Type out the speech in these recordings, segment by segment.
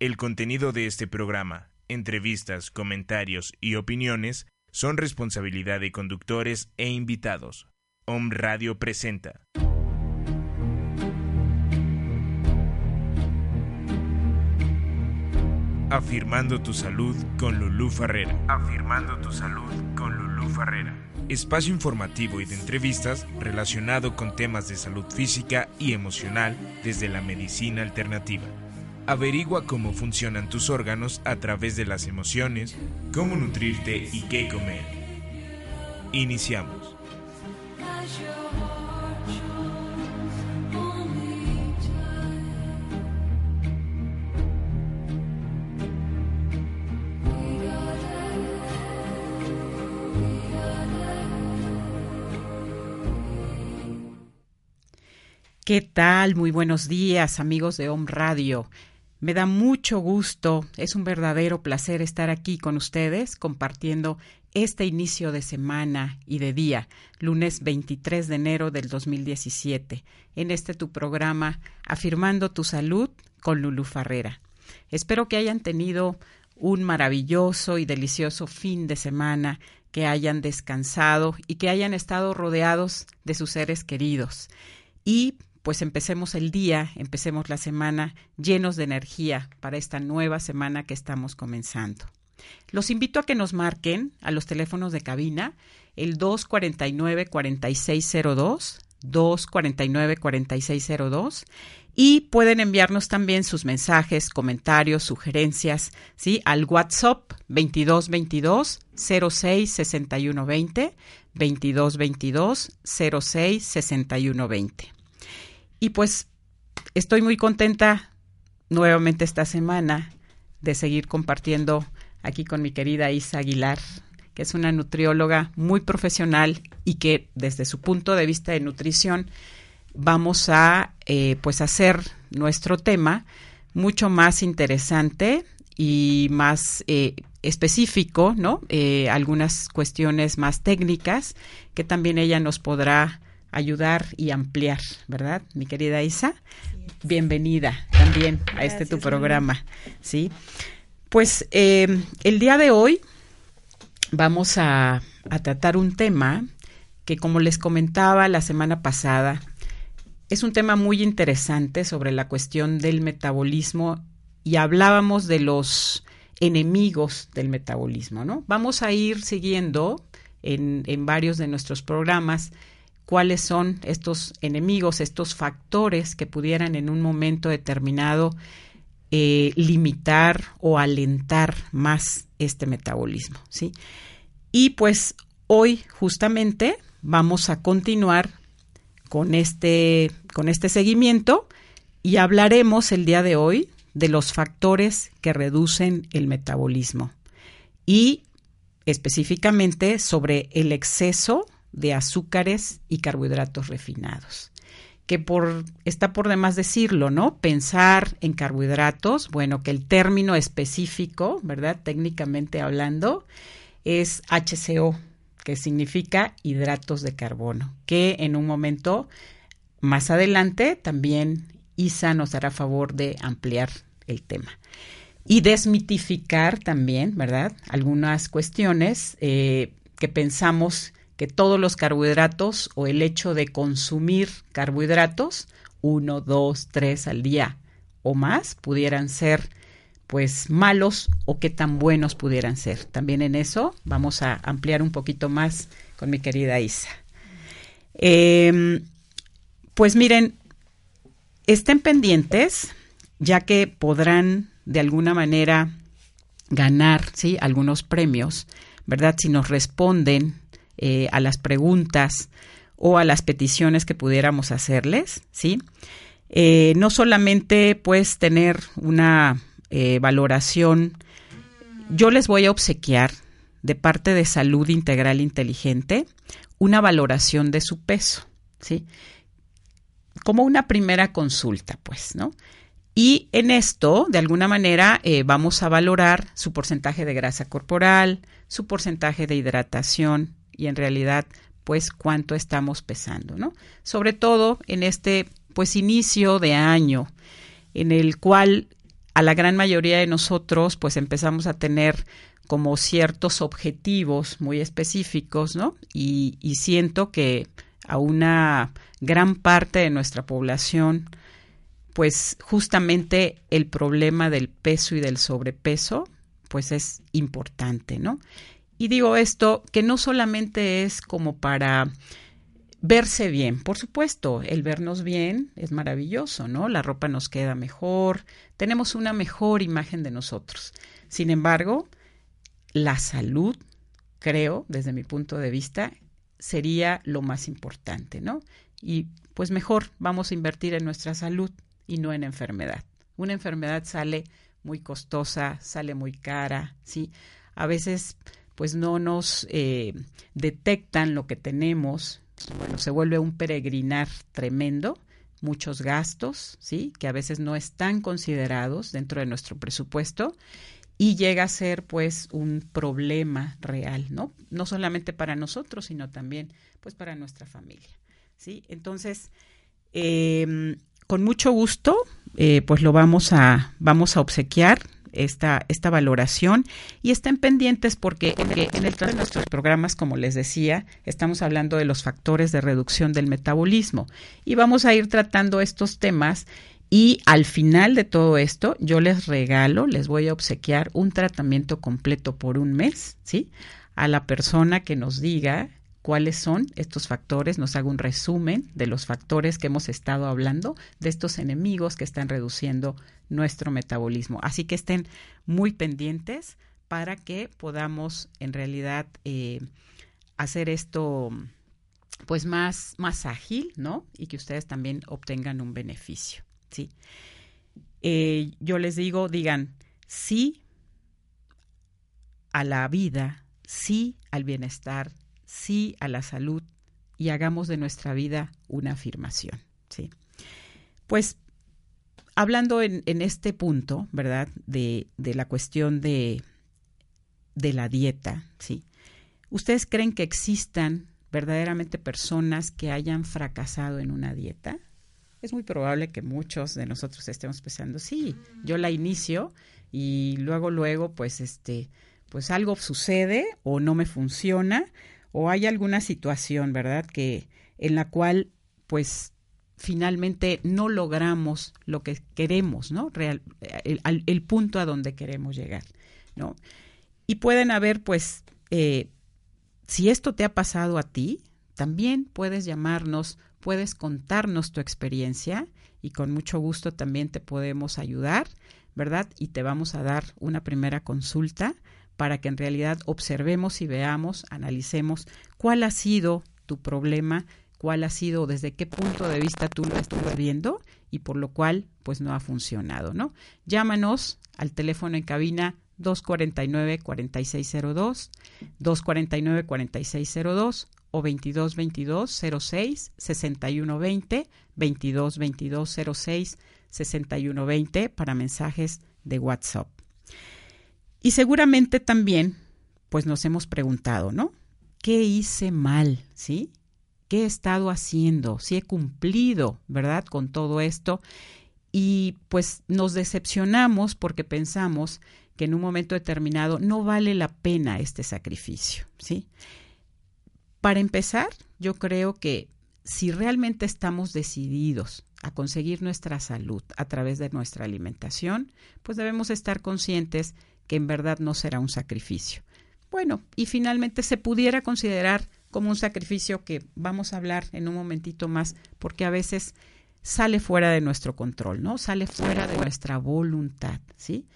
El contenido de este programa, entrevistas, comentarios y opiniones son responsabilidad de conductores e invitados. Om Radio presenta. Afirmando tu salud con Lulú Farrera. Afirmando tu salud con Lulú Farrera. Espacio informativo y de entrevistas relacionado con temas de salud física y emocional desde la medicina alternativa. Averigua cómo funcionan tus órganos a través de las emociones, cómo nutrirte y qué comer. Iniciamos. ¿Qué tal? Muy buenos días, amigos de Home Radio. Me da mucho gusto, es un verdadero placer estar aquí con ustedes compartiendo este inicio de semana y de día, lunes 23 de enero del 2017, en este tu programa Afirmando tu Salud con Lulu Farrera. Espero que hayan tenido un maravilloso y delicioso fin de semana, que hayan descansado y que hayan estado rodeados de sus seres queridos. Y pues empecemos el día, empecemos la semana llenos de energía para esta nueva semana que estamos comenzando. Los invito a que nos marquen a los teléfonos de cabina el 249-4602, 249-4602 y pueden enviarnos también sus mensajes, comentarios, sugerencias, ¿sí? Al WhatsApp 2222 06 6120, 2222 06 6120. Y pues estoy muy contenta nuevamente esta semana de seguir compartiendo aquí con mi querida Isa Aguilar, que es una nutrióloga muy profesional y que desde su punto de vista de nutrición vamos a eh, pues hacer nuestro tema mucho más interesante y más eh, específico, ¿no? Eh, algunas cuestiones más técnicas que también ella nos podrá ayudar y ampliar, ¿verdad? Mi querida Isa, bienvenida también a este tu programa, ¿sí? Pues em, el día de hoy vamos a, a tratar un tema que, como les comentaba la semana pasada, es un tema muy interesante sobre la cuestión del metabolismo y hablábamos de los enemigos del metabolismo, ¿no? Vamos a ir siguiendo en, en varios de nuestros programas cuáles son estos enemigos, estos factores que pudieran en un momento determinado eh, limitar o alentar más este metabolismo, ¿sí? Y pues hoy justamente vamos a continuar con este, con este seguimiento y hablaremos el día de hoy de los factores que reducen el metabolismo y específicamente sobre el exceso de azúcares y carbohidratos refinados. Que por, está por demás decirlo, ¿no? Pensar en carbohidratos, bueno, que el término específico, ¿verdad? Técnicamente hablando, es HCO, que significa hidratos de carbono, que en un momento más adelante también Isa nos hará favor de ampliar el tema. Y desmitificar también, ¿verdad? Algunas cuestiones eh, que pensamos que todos los carbohidratos o el hecho de consumir carbohidratos, uno, dos, tres al día o más, pudieran ser pues malos o qué tan buenos pudieran ser. También en eso vamos a ampliar un poquito más con mi querida Isa. Em, pues miren, estén pendientes, ya que podrán de alguna manera ganar ¿sí? algunos premios, ¿verdad? Si nos responden eh, a las preguntas o a las peticiones que pudiéramos hacerles, ¿sí? Eh, no solamente pues tener una eh, valoración, yo les voy a obsequiar de parte de Salud Integral Inteligente una valoración de su peso, ¿sí? Como una primera consulta, pues, ¿no? Y en esto, de alguna manera, vamos a valorar su porcentaje de grasa corporal, su porcentaje de hidratación, y en realidad pues cuánto estamos pesando, ¿no? Sobre todo en este pues inicio de año en el cual a la gran mayoría de nosotros pues empezamos a tener como ciertos objetivos muy específicos, ¿no? Y, y siento que a una gran parte de nuestra población, pues justamente el problema del peso y del sobrepeso, pues es importante, ¿no? Y digo esto que no solamente es como para verse bien, por supuesto, el vernos bien es maravilloso, ¿no? La ropa nos queda mejor, tenemos una mejor imagen de nosotros. Sin embargo, la salud, creo, desde mi punto de vista, sería lo más importante, ¿no? Y pues mejor vamos a invertir en nuestra salud y no en enfermedad. Una enfermedad sale muy costosa, sale muy cara, ¿sí? A veces pues no nos eh, detectan lo que tenemos, bueno, se vuelve un peregrinar tremendo, muchos gastos, ¿sí? Que a veces no están considerados dentro de nuestro presupuesto y llega a ser pues un problema real, ¿no? No solamente para nosotros, sino también pues para nuestra familia, ¿sí? Entonces, em, con mucho gusto, eh, pues lo vamos a, vamos a obsequiar esta, esta valoración y estén pendientes porque en el, de nuestros programas, como les decía, estamos hablando de los factores de reducción del metabolismo y vamos a ir tratando estos temas y al final de todo esto, yo les regalo, les voy a obsequiar un tratamiento completo por un mes, ¿sí? A la persona que nos diga cuáles son estos factores, nos haga un resumen de los factores que hemos estado hablando, de estos enemigos que están reduciendo nuestro metabolismo. Así que estén muy pendientes para que podamos en realidad eh, hacer esto pues más, más ágil, ¿no? Y que ustedes también obtengan un beneficio. ¿sí? Eh, yo les digo, digan sí a la vida, sí al bienestar, sí a la salud y hagamos de nuestra vida una afirmación, ¿sí? Pues hablando en, este punto, ¿verdad? De, de la cuestión de, de la dieta, ¿sí? ¿Ustedes creen que existan verdaderamente personas que hayan fracasado en una dieta? es muy probable que muchos de nosotros estemos pensando, sí, yo la inicio y luego, luego, pues, este, pues algo sucede o no me funciona o hay alguna situación, ¿verdad? Que en la cual, pues, finalmente no logramos lo que queremos, ¿no? Real, el, punto a donde queremos llegar, ¿no? Y pueden haber, pues, eh, si esto te ha pasado a ti, también puedes llamarnos puedes contarnos tu experiencia y con mucho gusto también te podemos ayudar, ¿verdad? Y te vamos a dar una primera consulta para que en realidad observemos y veamos, analicemos cuál ha sido tu problema, cuál ha sido, desde qué punto de vista tú lo estás viendo y por lo cual pues no ha funcionado, ¿no? Llámanos al teléfono en cabina 249-4602, 249-4602 o 22 22 06 61 20 22 22 06 61 20 para mensajes de WhatsApp. Y seguramente también pues nos hemos preguntado, ¿no? ¿Qué hice mal? ¿Sí? ¿Qué he estado haciendo? Si he cumplido, ¿verdad? Con todo esto. Y pues nos decepcionamos porque pensamos que en un momento determinado no vale la pena este sacrificio, ¿sí? Para empezar, yo creo que si realmente estamos decididos a conseguir nuestra salud a través de nuestra alimentación, pues debemos estar conscientes que en verdad no será un sacrificio. Bueno, y finalmente se pudiera considerar como un sacrificio que vamos a hablar en un momentito más, porque a veces sale fuera de nuestro control, ¿no? Sale fuera de nuestra voluntad, ¿sí?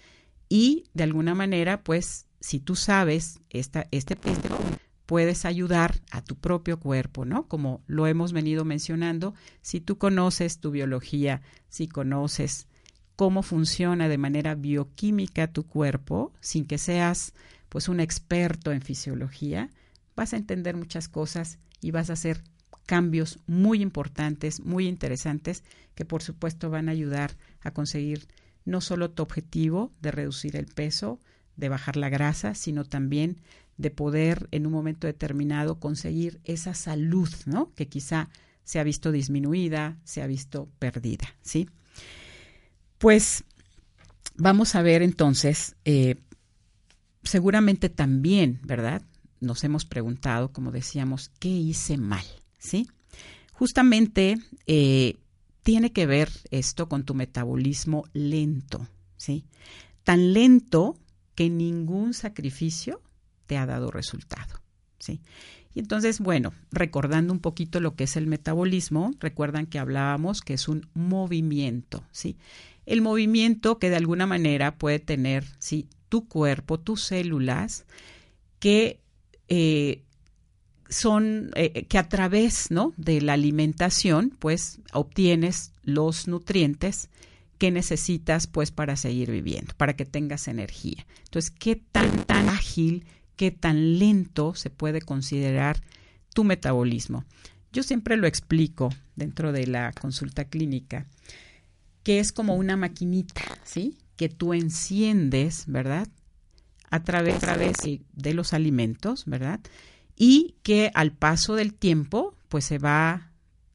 Y de alguna manera, pues, si tú sabes esta, este punto, puedes ayudar a tu propio cuerpo, ¿no? Como lo hemos venido mencionando, si tú conoces tu biología, si conoces cómo funciona de manera bioquímica tu cuerpo, sin que seas pues un experto en fisiología, vas a entender muchas cosas y vas a hacer cambios muy importantes, muy interesantes, que por supuesto van a ayudar a conseguir no solo tu objetivo de reducir el peso, de bajar la grasa, sino también de poder en un momento determinado conseguir esa salud, ¿no? Que quizá se ha visto disminuida, se ha visto perdida, ¿sí? Pues vamos a ver entonces, eh, seguramente también, ¿verdad? Nos hemos preguntado, como decíamos, ¿qué hice mal? ¿Sí? Justamente eh, tiene que ver esto con tu metabolismo lento, ¿sí? Tan lento que ningún sacrificio te ha dado resultado, ¿sí? Y entonces, bueno, recordando un poquito lo que es el metabolismo, recuerdan que hablábamos que es un movimiento, ¿sí? El movimiento que de alguna manera puede tener, ¿sí? Tu cuerpo, tus células, que eh, son, eh, que a través, ¿no? De la alimentación, pues, obtienes los nutrientes que necesitas, pues, para seguir viviendo, para que tengas energía. Entonces, ¿qué tan, tan ágil qué tan lento se puede considerar tu metabolismo. Yo siempre lo explico dentro de la consulta clínica, que es como una maquinita, ¿sí? Que tú enciendes, ¿verdad? A través, a través de los alimentos, ¿verdad? Y que al paso del tiempo, pues se va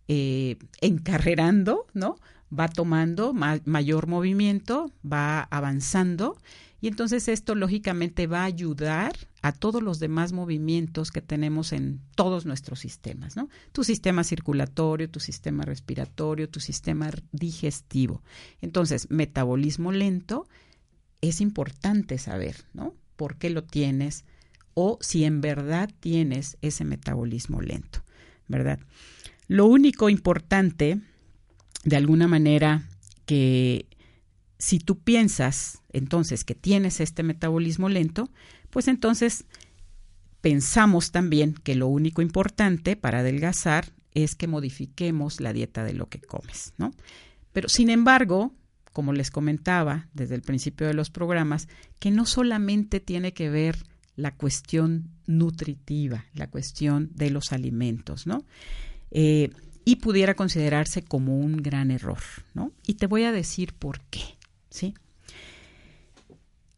eh, encarrerando, ¿no? Va tomando mayor movimiento, va avanzando y entonces esto lógicamente va a ayudar a todos los demás movimientos que tenemos en todos nuestros sistemas, ¿no? Tu sistema circulatorio, tu sistema respiratorio, tu sistema digestivo. Entonces, metabolismo lento es importante saber, ¿no? ¿Por qué lo tienes? O si en verdad tienes ese metabolismo lento, ¿verdad? Lo único importante, de alguna manera, que si tú piensas entonces que tienes este metabolismo lento, pues entonces pensamos también que lo único importante para adelgazar es que modifiquemos la dieta de lo que comes, ¿no? Pero sin embargo, como les comentaba desde el principio de los programas, que no solamente tiene que ver la cuestión nutritiva, la cuestión de los alimentos, ¿no? Eh, y pudiera considerarse como un gran error, ¿no? Y te voy a decir por qué, ¿sí?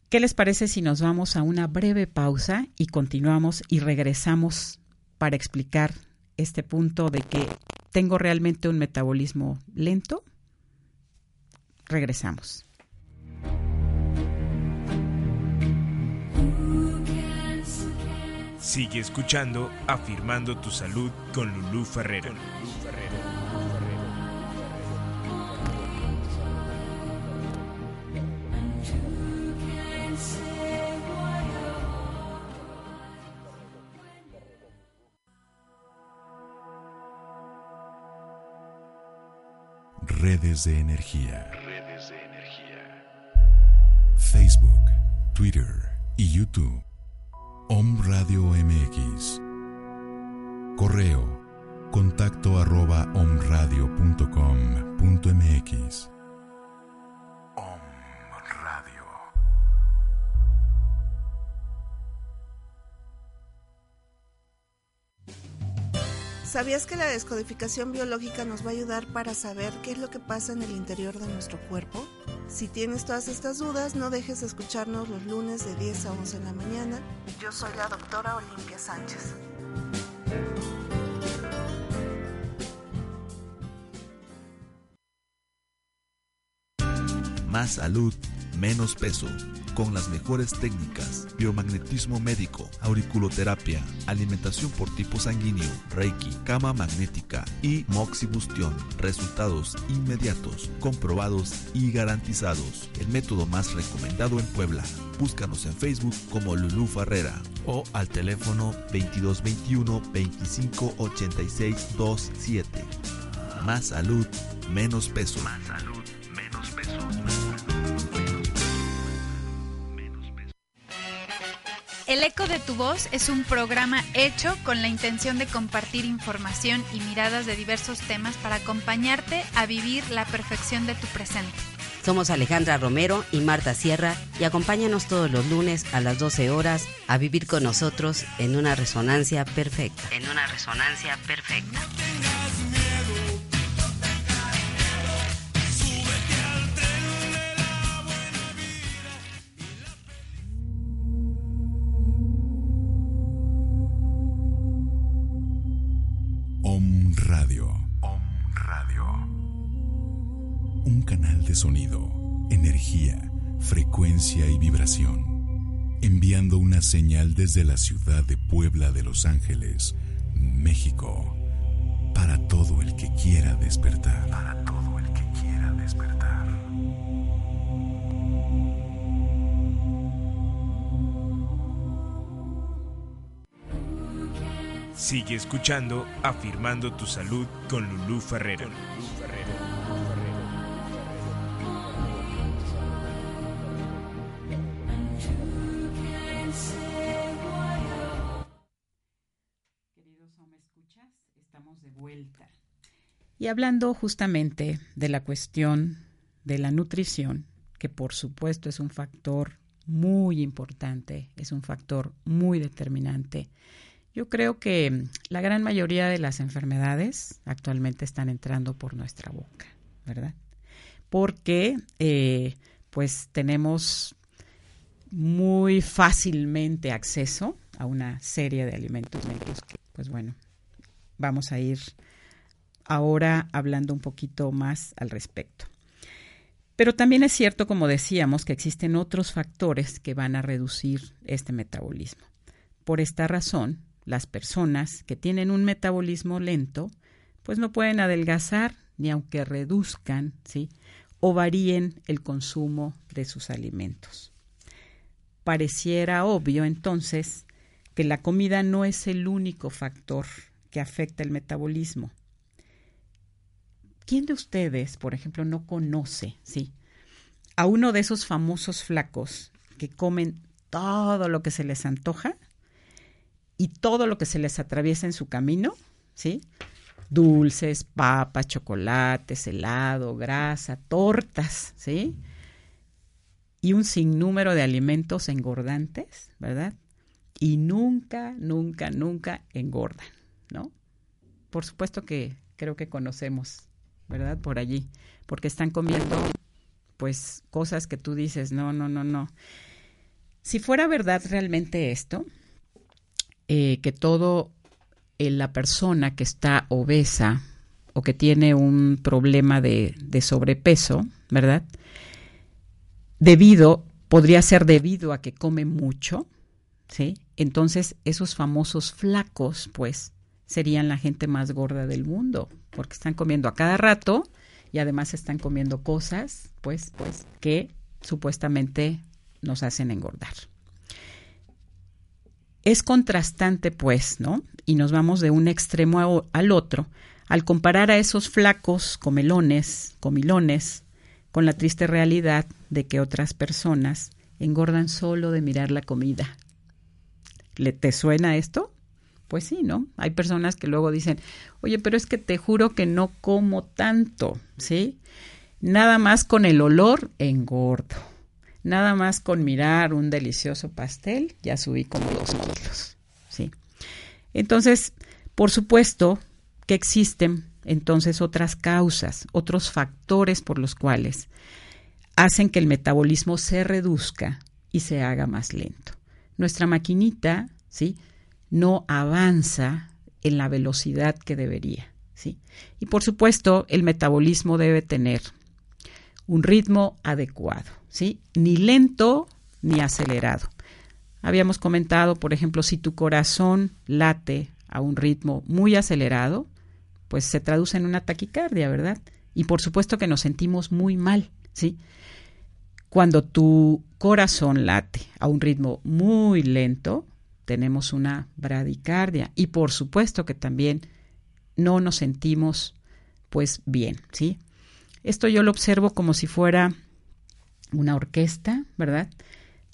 ¿Qué les parece si nos vamos a una breve pausa y continuamos y regresamos para explicar este punto de que tengo realmente un metabolismo lento? Regresamos. Sigue escuchando Afirmando tu Salud con Lulú Ferrero. Redes de energía. Redes de energía. Facebook, Twitter y YouTube. Om Radio MX. Correo. Contacto arroba omradio.com.mx. ¿Sabías que la descodificación biológica nos va a ayudar para saber qué es lo que pasa en el interior de nuestro cuerpo? Si tienes todas estas dudas, no dejes de escucharnos los lunes de 10 a 11 en la mañana. Yo soy la doctora Olimpia Sánchez. Más salud, menos peso con las mejores técnicas, biomagnetismo médico, auriculoterapia, alimentación por tipo sanguíneo, reiki, cama magnética y moxibustión. Resultados inmediatos, comprobados y garantizados. El método más recomendado en Puebla. Búscanos en Facebook como Lulú Farrera o al teléfono 2221 2586 27. Más salud, menos peso. Más salud, menos peso. El Eco de tu Voz es un programa hecho con la intención de compartir información y miradas de diversos temas para acompañarte a vivir la perfección de tu presente. Somos Alejandra Romero y Marta Sierra y acompáñanos todos los lunes a las 12 horas a vivir con nosotros en una resonancia perfecta. En una resonancia perfecta. Sonido, energía, frecuencia y vibración, enviando una señal desde la ciudad de Puebla de Los Ángeles, México, para todo el que quiera despertar. Para todo el que quiera despertar. Sigue escuchando Afirmando tu Salud con Lulú Ferrera. Y hablando justamente de la cuestión de la nutrición, que por supuesto es un factor muy importante, es un factor muy determinante. Yo creo que la gran mayoría de las enfermedades actualmente están entrando por nuestra boca, ¿verdad? Porque eh, pues tenemos muy fácilmente acceso a una serie de alimentos que, pues bueno, vamos a ir ahora hablando un poquito más al respecto. Pero también es cierto, como decíamos, que existen otros factores que van a reducir este metabolismo. Por esta razón, las personas que tienen un metabolismo lento, pues no pueden adelgazar ni aunque reduzcan, o varíen el consumo de sus alimentos. Pareciera obvio entonces que la comida no es el único factor que afecta el metabolismo. ¿Quién de ustedes, por ejemplo, no conoce, sí, a uno de esos famosos flacos que comen todo lo que se les antoja y todo lo que se les atraviesa en su camino, sí? Dulces, papas, chocolates, helado, grasa, tortas, ¿sí? Y un sinnúmero de alimentos engordantes, ¿verdad? Y nunca, nunca, nunca engordan. ¿no? Por supuesto que creo que conocemos, ¿verdad? Por allí, porque están comiendo, pues, cosas que tú dices, no, no, no, no. Si fuera verdad realmente esto, eh, que todo eh, la persona que está obesa o que tiene un problema de, de sobrepeso, ¿verdad? Debido, podría ser debido a que come mucho, ¿sí? Entonces, esos famosos flacos, pues, serían la gente más gorda del mundo, porque están comiendo a cada rato y además están comiendo cosas, pues, pues, que supuestamente nos hacen engordar. Es contrastante, pues, ¿no? Y nos vamos de un extremo al otro al comparar a esos flacos comelones, comilones, con la triste realidad de que otras personas engordan solo de mirar la comida. ¿Le te suena esto? Pues sí, ¿no? Hay personas que luego dicen, oye, pero es que te juro que no como tanto, ¿sí? Nada más con el olor engordo. Nada más con mirar un delicioso pastel, ya subí como dos kilos, ¿sí? Entonces, por supuesto que existen entonces otras causas, otros factores por los cuales hacen que el metabolismo se reduzca y se haga más lento. Nuestra maquinita, ¿sí? No avanza en la velocidad que debería. ¿sí? Y por supuesto, el metabolismo debe tener un ritmo adecuado, ¿sí? ni lento ni acelerado. Habíamos comentado, por ejemplo, si tu corazón late a un ritmo muy acelerado, pues se traduce en una taquicardia, ¿verdad? Y por supuesto que nos sentimos muy mal, ¿sí? Cuando tu corazón late a un ritmo muy lento, tenemos una bradicardia y por supuesto que también no nos sentimos pues bien, ¿sí? Esto yo lo observo como si fuera una orquesta, ¿verdad?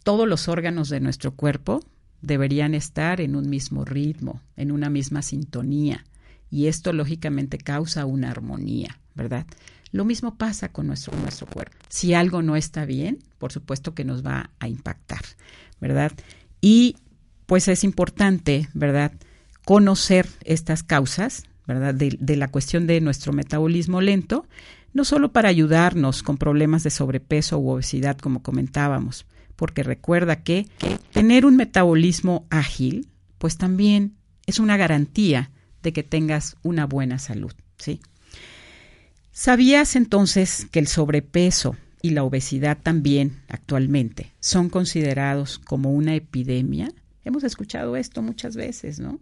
Todos los órganos de nuestro cuerpo deberían estar en un mismo ritmo, en una misma sintonía, y esto lógicamente causa una armonía, ¿verdad? Lo mismo pasa con nuestro, nuestro cuerpo. Si algo no está bien, por supuesto que nos va a impactar, ¿verdad? Y pues es importante, ¿verdad?, conocer estas causas, ¿verdad?, de, la cuestión de nuestro metabolismo lento, no solo para ayudarnos con problemas de sobrepeso u obesidad, como comentábamos, porque recuerda que, tener un metabolismo ágil, pues también es una garantía de que tengas una buena salud, ¿sí? ¿Sabías entonces que el sobrepeso y la obesidad también actualmente son considerados como una epidemia. Hemos escuchado esto muchas veces, ¿no?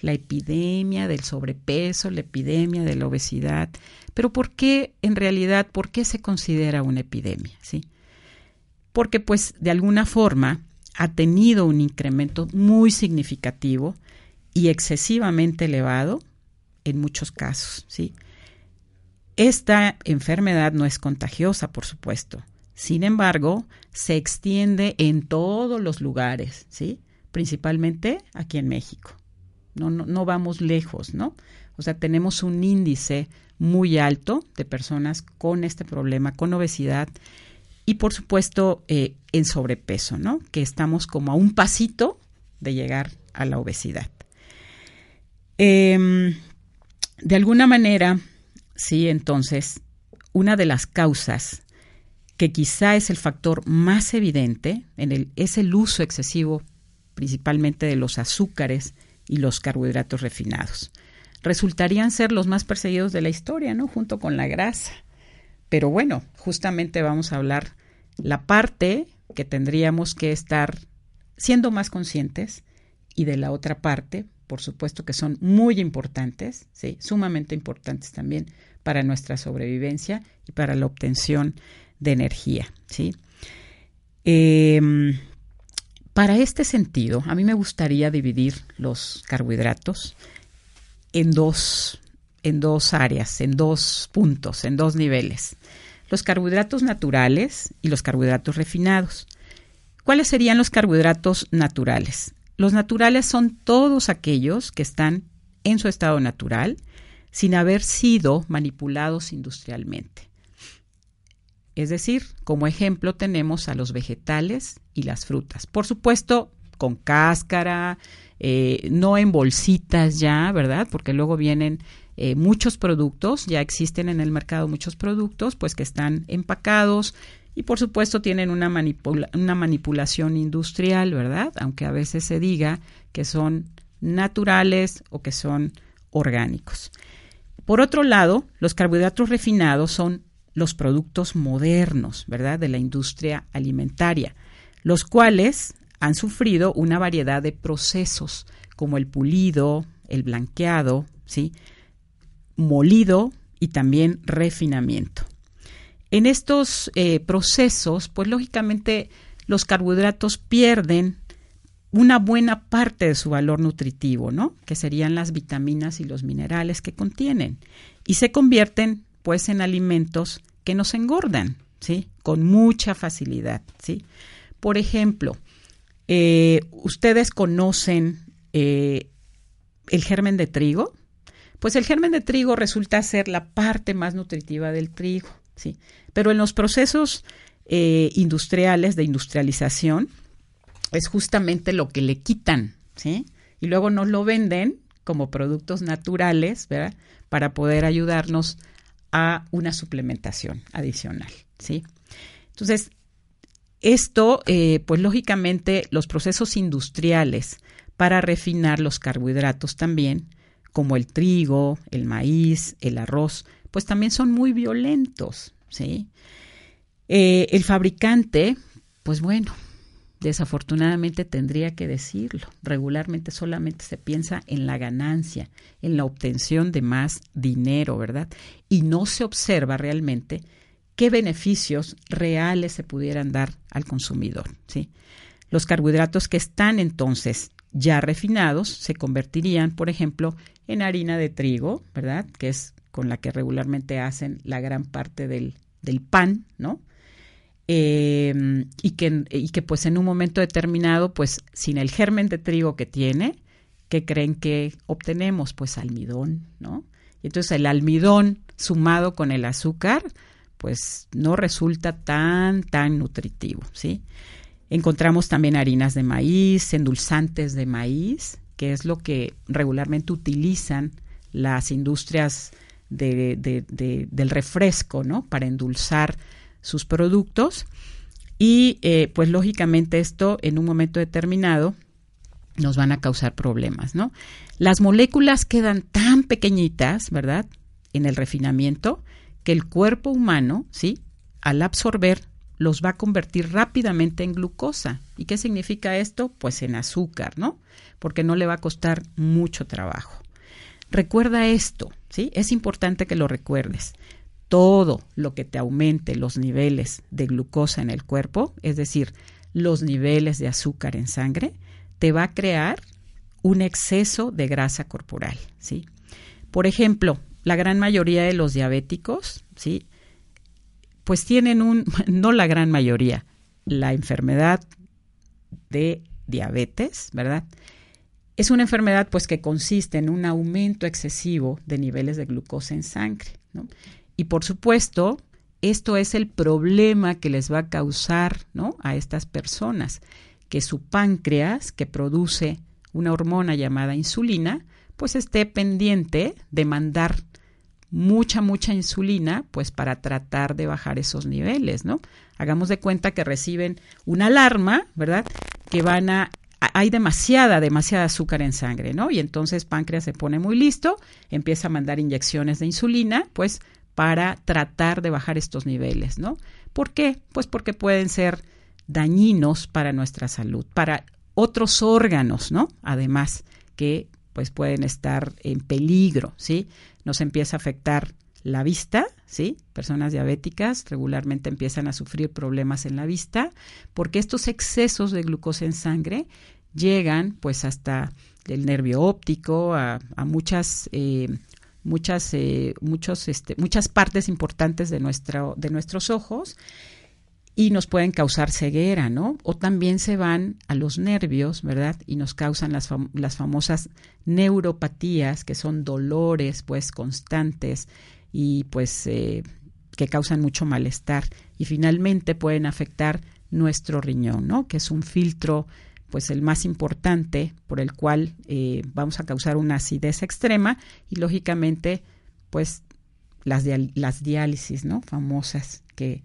La epidemia del sobrepeso, la epidemia de la obesidad. Pero ¿por qué, en realidad, por qué se considera una epidemia? ¿Sí? Porque, pues, de alguna forma ha tenido un incremento muy significativo y excesivamente elevado en muchos casos, ¿sí? Esta enfermedad no es contagiosa, por supuesto. Sin embargo, se extiende en todos los lugares, ¿sí? Principalmente aquí en México. No, no, no vamos lejos, ¿no? O sea, tenemos un índice muy alto de personas con este problema, con obesidad y por supuesto eh, en sobrepeso, ¿no? Que estamos como a un pasito de llegar a la obesidad. Em, de alguna manera, Sí, entonces, una de las causas que quizá es el factor más evidente en el, es el uso excesivo principalmente de los azúcares y los carbohidratos refinados. Resultarían ser los más perseguidos de la historia, ¿no? Junto con la grasa. Pero bueno, justamente vamos a hablar la parte que tendríamos que estar siendo más conscientes y de la otra parte, por supuesto que son muy importantes, sí, sumamente importantes también para nuestra sobrevivencia y para la obtención de energía, ¿sí? Em, para este sentido, a mí me gustaría dividir los carbohidratos en dos, en dos áreas, en dos puntos, en dos niveles. Los carbohidratos naturales y los carbohidratos refinados. ¿Cuáles serían los carbohidratos naturales? Los naturales son todos aquellos que están en su estado natural, sin haber sido manipulados industrialmente. Es decir, como ejemplo tenemos a los vegetales y las frutas. Por supuesto, con cáscara, eh, no en bolsitas ya, ¿verdad? Porque luego vienen eh, muchos productos, ya existen en el mercado muchos productos, pues que están empacados y por supuesto tienen una, una manipulación industrial, ¿verdad? Aunque a veces se diga que son naturales o que son orgánicos. Por otro lado, los carbohidratos refinados son los productos modernos, ¿verdad?, de la industria alimentaria, los cuales han sufrido una variedad de procesos, como el pulido, el blanqueado, ¿sí? molido y también refinamiento. En estos eh, procesos, pues lógicamente los carbohidratos pierden una buena parte de su valor nutritivo, ¿no? Que serían las vitaminas y los minerales que contienen. Y se convierten, pues, en alimentos que nos engordan, ¿sí? Con mucha facilidad, ¿sí? Por ejemplo, eh, ¿ustedes conocen eh, el germen de trigo? Pues el germen de trigo resulta ser la parte más nutritiva del trigo, ¿sí? Pero en los procesos eh, industriales de industrialización, es justamente lo que le quitan, ¿sí? Y luego nos lo venden como productos naturales, ¿verdad? Para poder ayudarnos a una suplementación adicional, ¿sí? Entonces, esto, eh, pues lógicamente, los procesos industriales para refinar los carbohidratos también, como el trigo, el maíz, el arroz, pues también son muy violentos, ¿sí? Eh, el fabricante, pues bueno, Desafortunadamente tendría que decirlo. Regularmente solamente se piensa en la ganancia, en la obtención de más dinero, ¿verdad? Y no se observa realmente qué beneficios reales se pudieran dar al consumidor, ¿sí? Los carbohidratos que están entonces ya refinados se convertirían, por ejemplo, en harina de trigo, ¿verdad? Que es con la que regularmente hacen la gran parte del, del pan, ¿no? Eh, y, que, y que pues en un momento determinado, pues sin el germen de trigo que tiene, ¿qué creen que obtenemos? Pues almidón, ¿no? Y entonces el almidón sumado con el azúcar, pues no resulta tan, tan nutritivo, ¿sí? Encontramos también harinas de maíz, endulzantes de maíz, que es lo que regularmente utilizan las industrias de, del refresco, ¿no? Para endulzar sus productos y eh, pues lógicamente esto en un momento determinado nos van a causar problemas, ¿no? Las moléculas quedan tan pequeñitas, ¿verdad? En el refinamiento que el cuerpo humano, ¿sí? al absorber los va a convertir rápidamente en glucosa. ¿Y qué significa esto? Pues en azúcar, ¿no? Porque no le va a costar mucho trabajo. Recuerda esto, ¿sí? Es importante que lo recuerdes. Todo lo que te aumente los niveles de glucosa en el cuerpo, es decir, los niveles de azúcar en sangre, te va a crear un exceso de grasa corporal, ¿sí? Por ejemplo, la gran mayoría de los diabéticos, ¿sí? Pues tienen un, no la gran mayoría, la enfermedad de diabetes, ¿verdad? Es una enfermedad pues que consiste en un aumento excesivo de niveles de glucosa en sangre, ¿no? Y por supuesto, esto es el problema que les va a causar, ¿no? A estas personas, que su páncreas, que produce una hormona llamada insulina, pues esté pendiente de mandar mucha, mucha insulina, pues para tratar de bajar esos niveles, ¿no? Hagamos de cuenta que reciben una alarma, ¿verdad? Que van a, hay demasiada, demasiada azúcar en sangre, ¿no? Y entonces páncreas se pone muy listo, empieza a mandar inyecciones de insulina, pues para tratar de bajar estos niveles, ¿no? ¿Por qué? Pues porque pueden ser dañinos para nuestra salud, para otros órganos, ¿no? Además, que pues pueden estar en peligro, ¿sí? Nos empieza a afectar la vista, ¿sí? Personas diabéticas regularmente empiezan a sufrir problemas en la vista porque estos excesos de glucosa en sangre llegan pues hasta el nervio óptico, a, muchas, eh, muchas, eh, este, muchas partes importantes de, nuestro, de nuestros ojos y nos pueden causar ceguera, ¿no? O también se van a los nervios, ¿verdad? Y nos causan las, las famosas neuropatías, que son dolores, pues, constantes y, pues, eh, que causan mucho malestar. Y finalmente pueden afectar nuestro riñón, ¿no? Que es un filtro, pues, el más importante por el cual eh, vamos a causar una acidez extrema y, lógicamente, pues, las, las diálisis, ¿no? Famosas que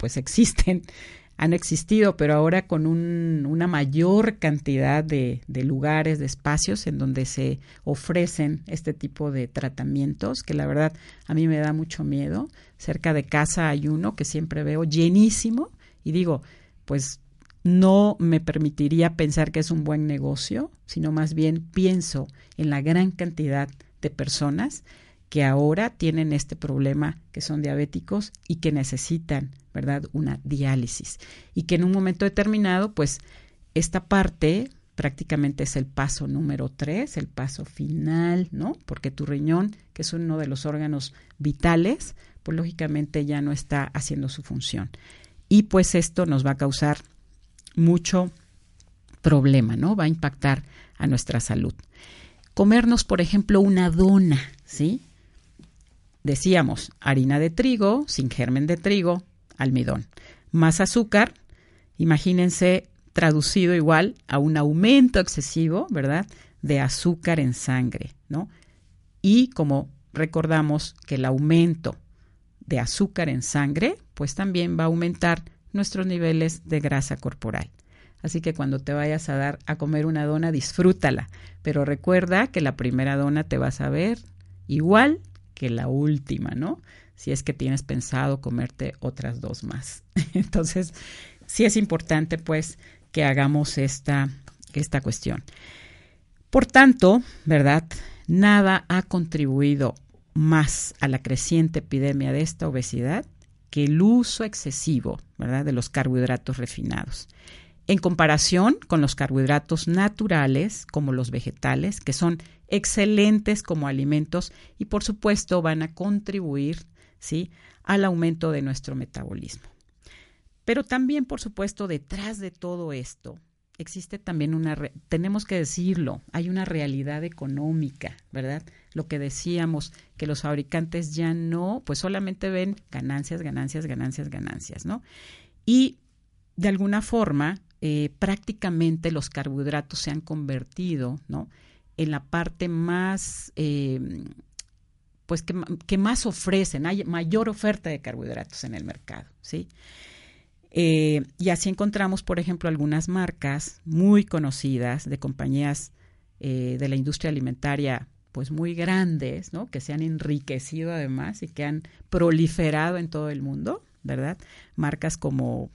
pues existen, han existido, pero ahora con una mayor cantidad de, lugares, de espacios en donde se ofrecen este tipo de tratamientos, que la verdad a mí me da mucho miedo. Cerca de casa hay uno que siempre veo llenísimo y digo, pues no me permitiría pensar que es un buen negocio, sino más bien pienso en la gran cantidad de personas que ahora tienen este problema, que son diabéticos y que necesitan, ¿verdad?, una diálisis. Y que en un momento determinado, pues, esta parte prácticamente es el paso número tres, el paso final, ¿no? Porque tu riñón, que es uno de los órganos vitales, pues lógicamente ya no está haciendo su función. Y pues esto nos va a causar mucho problema, ¿no? Va a impactar a nuestra salud. Comernos, por ejemplo, una dona, ¿sí? Decíamos, harina de trigo, sin germen de trigo, almidón. Más azúcar, imagínense traducido igual a un aumento excesivo, ¿verdad?, de azúcar en sangre, ¿no? Y como recordamos que el aumento de azúcar en sangre, pues también va a aumentar nuestros niveles de grasa corporal. Así que cuando te vayas a dar a comer una dona, disfrútala, pero recuerda que la primera dona te vas a ver igual que la última, ¿no? Si es que tienes pensado comerte otras dos más. Entonces, sí es importante, pues, que hagamos esta, esta cuestión. Por tanto, ¿verdad? Nada ha contribuido más a la creciente epidemia de esta obesidad que el uso excesivo, ¿verdad?, de los carbohidratos refinados en comparación con los carbohidratos naturales como los vegetales, que son excelentes como alimentos y por supuesto van a contribuir ¿sí? al aumento de nuestro metabolismo. Pero también, por supuesto, detrás de todo esto existe también una, tenemos que decirlo, hay una realidad económica, ¿verdad? Lo que decíamos, que los fabricantes ya no, pues solamente ven ganancias, ganancias, ganancias, ganancias, ¿no? Y de alguna forma, eh, prácticamente los carbohidratos se han convertido ¿no? en la parte más, eh, pues que, más ofrecen, hay mayor oferta de carbohidratos en el mercado, ¿sí? Eh, y así encontramos, por ejemplo, algunas marcas muy conocidas de compañías de la industria alimentaria pues muy grandes, ¿no? Que se han enriquecido además y que han proliferado en todo el mundo, ¿verdad? Marcas como,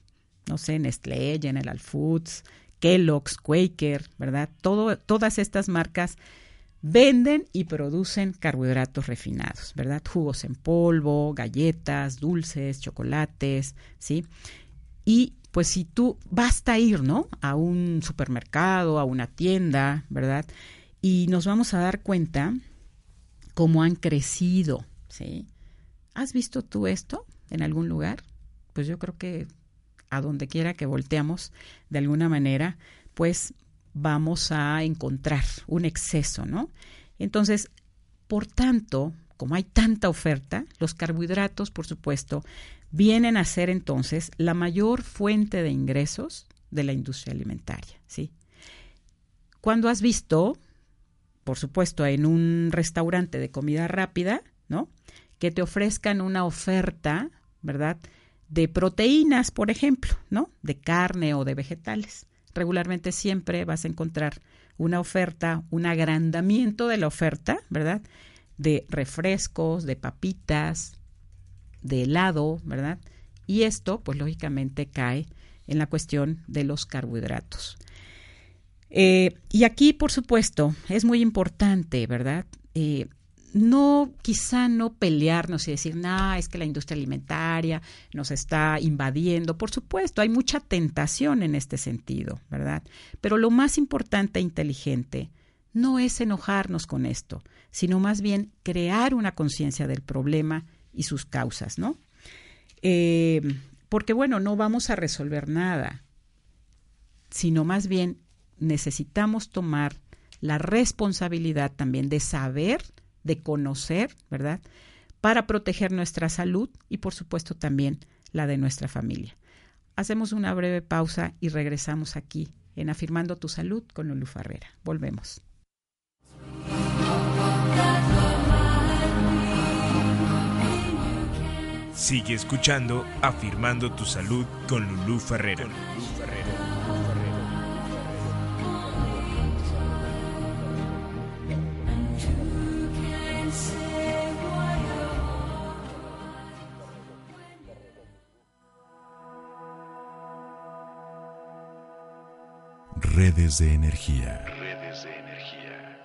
no sé, Nestlé, General Foods, Kellogg's, Quaker, ¿verdad? Todo, todas estas marcas venden y producen carbohidratos refinados, ¿verdad? Jugos en polvo, galletas, dulces, chocolates, ¿sí? Y pues si tú basta ir, ¿no? A un supermercado, a una tienda, ¿verdad? Y nos vamos a dar cuenta cómo han crecido, ¿sí? ¿Has visto tú esto en algún lugar? Pues yo creo que a donde quiera que volteamos, de alguna manera, pues vamos a encontrar un exceso, ¿no? Entonces, por tanto, como hay tanta oferta, los carbohidratos, por supuesto, vienen a ser entonces la mayor fuente de ingresos de la industria alimentaria, ¿sí? Cuando has visto, por supuesto, en un restaurante de comida rápida, ¿no? Que te ofrezcan una oferta, ¿verdad? De proteínas, por ejemplo, ¿no? De carne o de vegetales. Regularmente siempre vas a encontrar una oferta, un agrandamiento de la oferta, ¿verdad? De refrescos, de papitas, de helado, ¿verdad? Y esto, pues lógicamente, cae en la cuestión de los carbohidratos. Eh, y aquí, por supuesto, es muy importante, ¿verdad? Eh, no, quizá no pelearnos y decir, no, es que la industria alimentaria nos está invadiendo. Por supuesto, hay mucha tentación en este sentido, ¿verdad? Pero lo más importante e inteligente no es enojarnos con esto, sino más bien crear una conciencia del problema y sus causas, ¿no? Eh, porque, bueno, no vamos a resolver nada, sino más bien necesitamos tomar la responsabilidad también de saber, de conocer, ¿verdad? Para proteger nuestra salud y, por supuesto, también la de nuestra familia. Hacemos una breve pausa y regresamos aquí en Afirmando tu Salud con Lulu Farrera. Volvemos. Sigue escuchando Afirmando tu Salud con Lulú Ferrera. Redes de energía. Redes de energía.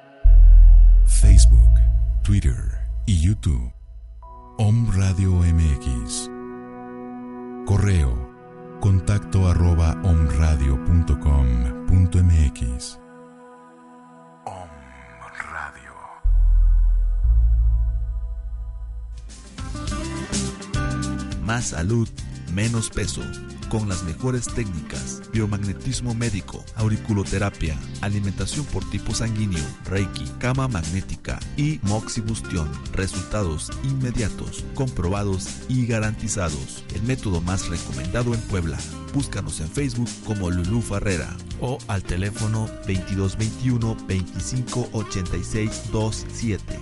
Facebook, Twitter y YouTube. Om Radio MX. Correo contacto arroba omradio.com.mx. Om Radio. Más salud, menos peso con las mejores técnicas, biomagnetismo médico, auriculoterapia, alimentación por tipo sanguíneo, reiki, cama magnética y moxibustión. Resultados inmediatos, comprobados y garantizados. El método más recomendado en Puebla. Búscanos en Facebook como Lulú Farrera o al teléfono 2221 2586 27.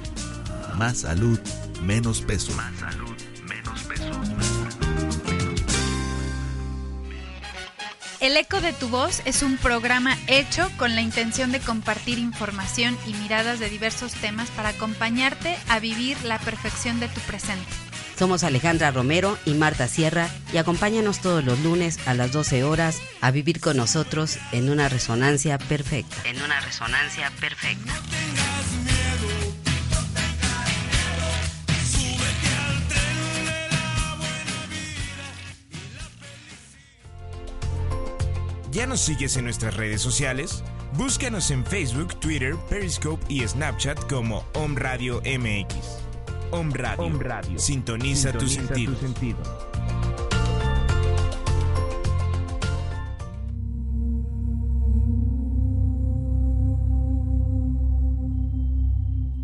Más salud, menos peso. Más salud, El eco de tu voz es un programa hecho con la intención de compartir información y miradas de diversos temas para acompañarte a vivir la perfección de tu presente. Somos Alejandra Romero y Marta Sierra y acompáñanos todos los lunes a las 12 horas a vivir con nosotros en una resonancia perfecta. En una resonancia perfecta. ¿Ya nos sigues en nuestras redes sociales? Búscanos en Facebook, Twitter, Periscope y Snapchat como Om Radio MX. Om Radio. Sintoniza, tu sentido.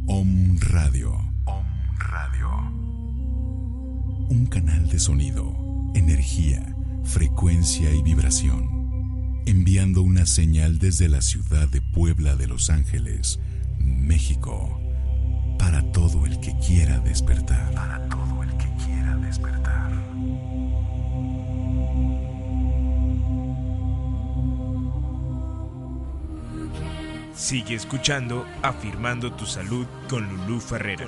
Om Radio. Om Radio. Un canal de sonido, energía, frecuencia y vibración. Enviando una señal desde la ciudad de Puebla de Los Ángeles, México. Para todo el que quiera despertar. Para todo el que quiera despertar. Sigue escuchando Afirmando tu Salud con Lulú Ferrera.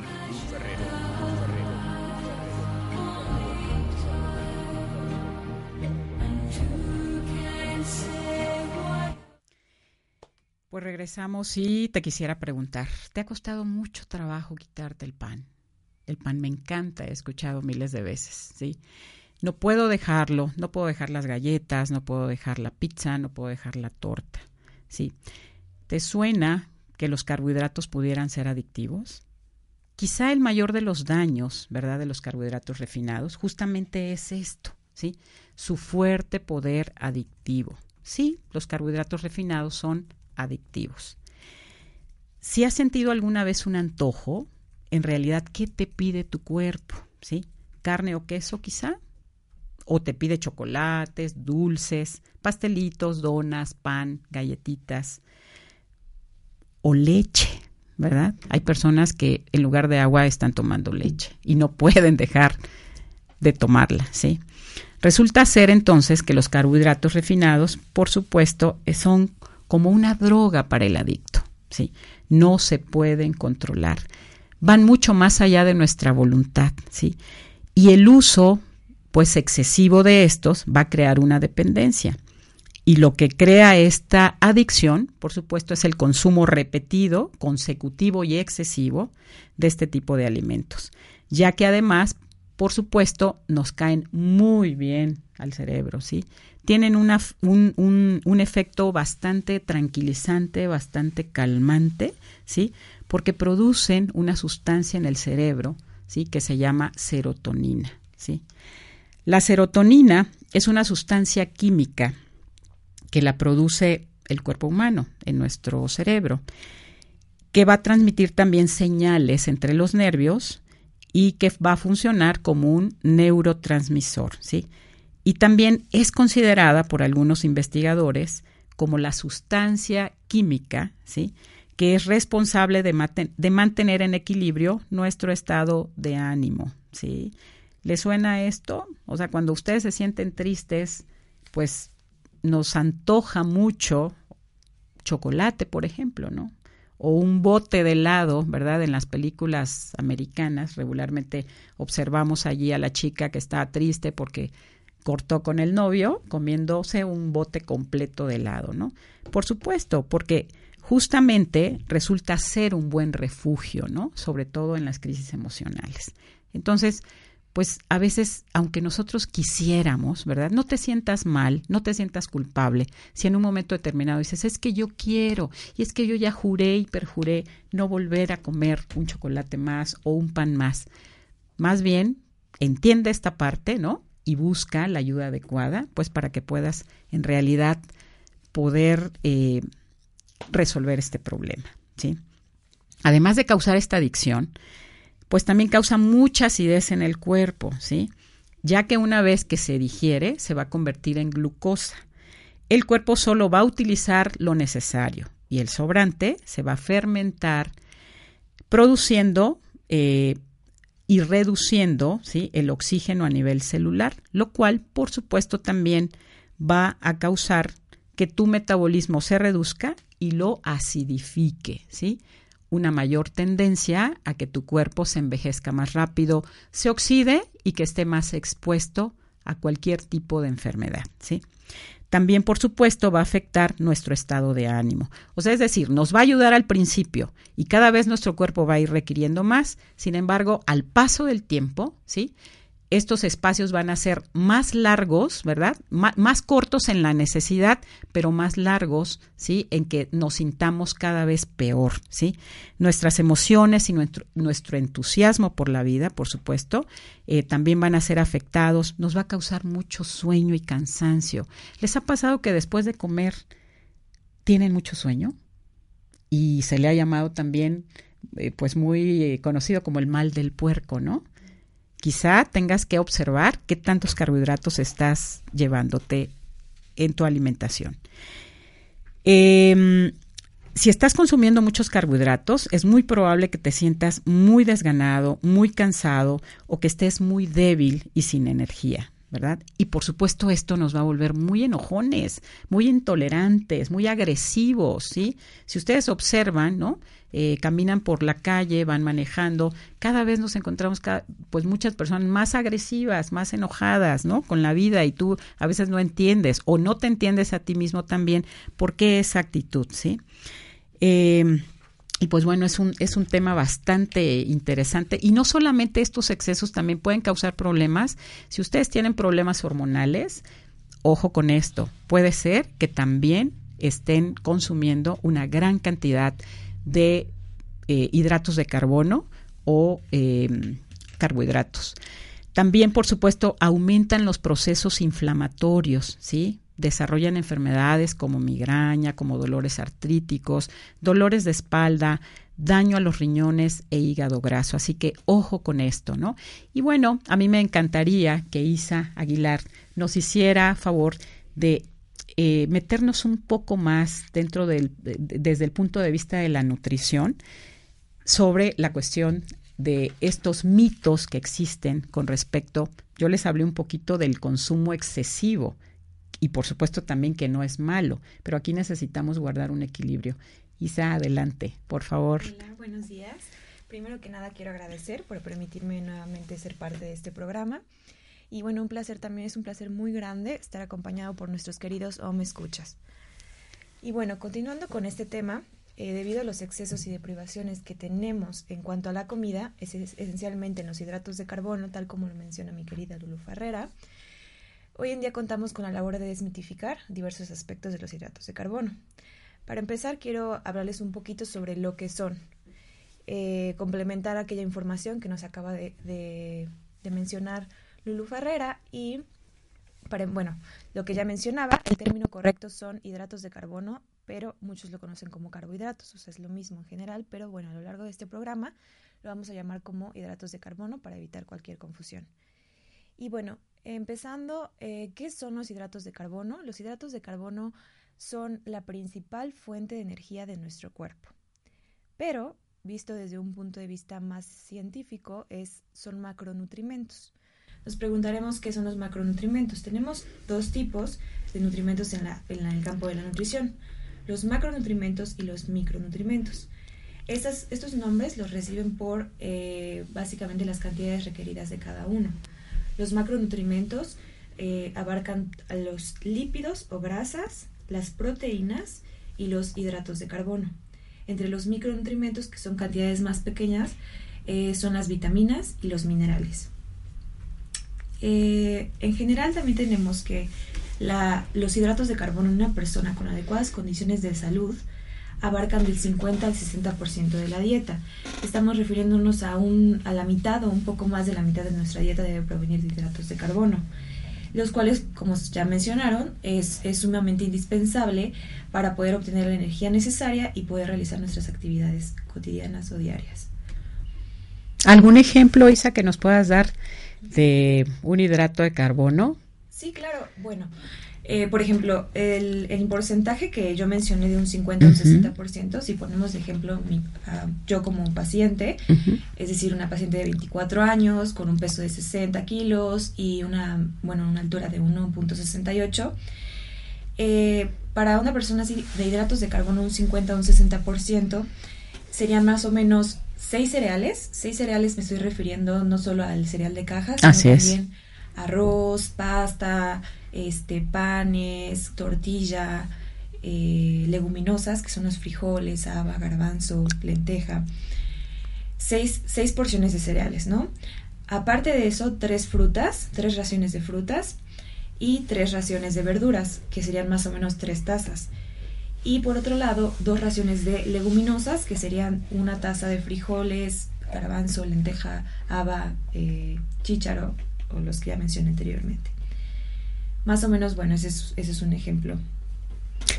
Regresamos y te quisiera preguntar, ¿te ha costado mucho trabajo quitarte el pan? El pan me encanta, he escuchado miles de veces, ¿sí? No puedo dejarlo, no puedo dejar las galletas, no puedo dejar la pizza, no puedo dejar la torta, ¿sí? ¿Te suena que los carbohidratos pudieran ser adictivos? Quizá el mayor de los daños, ¿verdad?, de los carbohidratos refinados justamente es esto, ¿sí? Su fuerte poder adictivo. Sí, los carbohidratos refinados son adictivos. Si has sentido alguna vez un antojo, en realidad, ¿qué te pide tu cuerpo? ¿Sí? ¿Carne o queso quizá? ¿O te pide chocolates, dulces, pastelitos, donas, pan, galletitas? ¿O leche? ¿Verdad? Hay personas que en lugar de agua están tomando leche y no pueden dejar de tomarla, ¿sí? Resulta ser entonces que los carbohidratos refinados, por supuesto, son como una droga para el adicto, ¿sí? No se pueden controlar. Van mucho más allá de nuestra voluntad, ¿sí? Y el uso, pues, excesivo de estos va a crear una dependencia. Y lo que crea esta adicción, por supuesto, es el consumo repetido, consecutivo y excesivo de este tipo de alimentos, ya que además, por supuesto, nos caen muy bien al cerebro, ¿sí? Tienen un, un, un, efecto bastante tranquilizante, bastante calmante, ¿sí? Porque producen una sustancia en el cerebro, ¿sí? Que se llama serotonina, ¿sí? La serotonina es una sustancia química que la produce el cuerpo humano en nuestro cerebro, que va a transmitir también señales entre los nervios y que va a funcionar como un neurotransmisor, ¿sí? Y también es considerada por algunos investigadores como la sustancia química, ¿sí? que es responsable de, de, mantener en equilibrio nuestro estado de ánimo, ¿sí? ¿Le suena esto? O sea, cuando ustedes se sienten tristes, pues nos antoja mucho chocolate, por ejemplo, ¿no? O un bote de helado, ¿verdad? En las películas americanas regularmente observamos allí a la chica que está triste porque cortó con el novio comiéndose un bote completo de helado, ¿no? Por supuesto, porque justamente resulta ser un buen refugio, ¿no? Sobre todo en las crisis emocionales. Entonces, pues a veces, aunque nosotros quisiéramos, ¿verdad? No te sientas mal, no te sientas culpable. Si en un momento determinado dices, es que yo quiero, y es que yo ya juré y perjuré no volver a comer un chocolate más o un pan más. Más bien, entiende esta parte, ¿no? Y busca la ayuda adecuada, pues para que puedas en realidad poder eh, resolver este problema, ¿sí? Además de causar esta adicción, pues también causa mucha acidez en el cuerpo, ¿sí? Ya que una vez que se digiere, se va a convertir en glucosa. El cuerpo solo va a utilizar lo necesario y el sobrante se va a fermentar produciendo eh, y reduciendo ¿sí? el oxígeno a nivel celular, lo cual, por supuesto, también va a causar que tu metabolismo se reduzca y lo acidifique, ¿sí? Una mayor tendencia a que tu cuerpo se envejezca más rápido, se oxide y que esté más expuesto a cualquier tipo de enfermedad, ¿sí? También, por supuesto, va a afectar nuestro estado de ánimo. O sea, es decir, nos va a ayudar al principio y cada vez nuestro cuerpo va a ir requiriendo más. Sin embargo, al paso del tiempo, ¿sí? Estos espacios van a ser más largos, ¿verdad? más cortos en la necesidad, pero más largos, ¿sí? En que nos sintamos cada vez peor, ¿sí? Nuestras emociones y nuestro, entusiasmo por la vida, por supuesto, eh, también van a ser afectados. Nos va a causar mucho sueño y cansancio. ¿Les ha pasado que después de comer tienen mucho sueño? Y se le ha llamado también, eh, pues muy eh, conocido como el mal del puerco, ¿no? Quizá tengas que observar qué tantos carbohidratos estás llevándote en tu alimentación. Em, si estás consumiendo muchos carbohidratos, es muy probable que te sientas muy desganado, muy cansado o que estés muy débil y sin energía. ¿Verdad? Y por supuesto esto nos va a volver muy enojones, muy intolerantes, muy agresivos, ¿sí? Si ustedes observan, ¿no? Eh, caminan por la calle, van manejando, cada vez nos encontramos pues muchas personas más agresivas, más enojadas, ¿no? Con la vida y tú a veces no entiendes o no te entiendes a ti mismo también por qué esa actitud, ¿sí? Eh, y pues bueno, es un, es un tema bastante interesante. Y no solamente estos excesos también pueden causar problemas. Si ustedes tienen problemas hormonales, ojo con esto, puede ser que también estén consumiendo una gran cantidad de eh, hidratos de carbono o eh, carbohidratos. También, por supuesto, aumentan los procesos inflamatorios, ¿sí? Desarrollan enfermedades como migraña, como dolores artríticos, dolores de espalda, daño a los riñones e hígado graso. Así que ojo con esto, ¿no? Y bueno, a mí me encantaría que Isa Aguilar nos hiciera favor de eh, meternos un poco más dentro del, desde el punto de vista de la nutrición sobre la cuestión de estos mitos que existen con respecto, yo les hablé un poquito del consumo excesivo y por supuesto también que no es malo, pero aquí necesitamos guardar un equilibrio. Isa, adelante, por favor. Hola, buenos días. Primero que nada quiero agradecer por permitirme nuevamente ser parte de este programa. Y bueno, un placer también, es un placer muy grande estar acompañado por nuestros queridos Home Escuchas. Y bueno, continuando con este tema, eh, debido a los excesos y deprivaciones que tenemos en cuanto a la comida, es, esencialmente en los hidratos de carbono, tal como lo menciona mi querida Lulu Ferrera, Hoy en día contamos con la labor de desmitificar diversos aspectos de los hidratos de carbono. Para empezar, quiero hablarles un poquito sobre lo que son, eh, complementar aquella información que nos acaba de, mencionar Lulu Ferrera y, para, bueno, lo que ya mencionaba, el término correcto son hidratos de carbono, pero muchos lo conocen como carbohidratos, o sea, es lo mismo en general, pero bueno, a lo largo de este programa lo vamos a llamar como hidratos de carbono para evitar cualquier confusión. Y bueno, Empezando, eh, ¿qué son los hidratos de carbono? Los hidratos de carbono son la principal fuente de energía de nuestro cuerpo. Pero, visto desde un punto de vista más científico, son macronutrimentos. Nos preguntaremos qué son los macronutrimentos. Tenemos dos tipos de nutrimentos en, el campo de la nutrición, los macronutrimentos y los micronutrimentos. estos nombres los reciben por eh, básicamente las cantidades requeridas de cada uno. Los macronutrimentos eh, abarcan los lípidos o grasas, las proteínas y los hidratos de carbono. Entre los micronutrimentos, que son cantidades más pequeñas, eh, son las vitaminas y los minerales. Eh, en general también tenemos que los hidratos de carbono en una persona con adecuadas condiciones de salud abarcan del 50 al 60% de la dieta. Estamos refiriéndonos a, un, a la mitad o un poco más de la mitad de nuestra dieta debe provenir de hidratos de carbono, los cuales, como ya mencionaron, es, es sumamente indispensable para poder obtener la energía necesaria y poder realizar nuestras actividades cotidianas o diarias. ¿Algún ejemplo, Isa, que nos puedas dar de un hidrato de carbono? Sí, claro. Bueno, eh, por ejemplo, el, el, porcentaje que yo mencioné de un 50 o un 60%, si ponemos de ejemplo mi, yo como un paciente, es decir, una paciente de 24 años con un peso de 60 kilos y una, bueno, una altura de 1.68, eh, para una persona así de hidratos de carbono un 50 o un 60%, serían más o menos 6 cereales. 6 cereales me estoy refiriendo no solo al cereal de caja, sino también arroz, pasta, este, panes, tortilla, eh, leguminosas, que son los frijoles, haba, garbanzo, lenteja. Seis, seis porciones de cereales, ¿no? Aparte de eso, tres frutas, tres raciones de frutas y tres raciones de verduras, que serían más o menos tres tazas. Y por otro lado, dos raciones de leguminosas, que serían una taza de frijoles, garbanzo, lenteja, haba, eh, chícharo, o los que ya mencioné anteriormente. Más o menos, bueno, ese es, un ejemplo.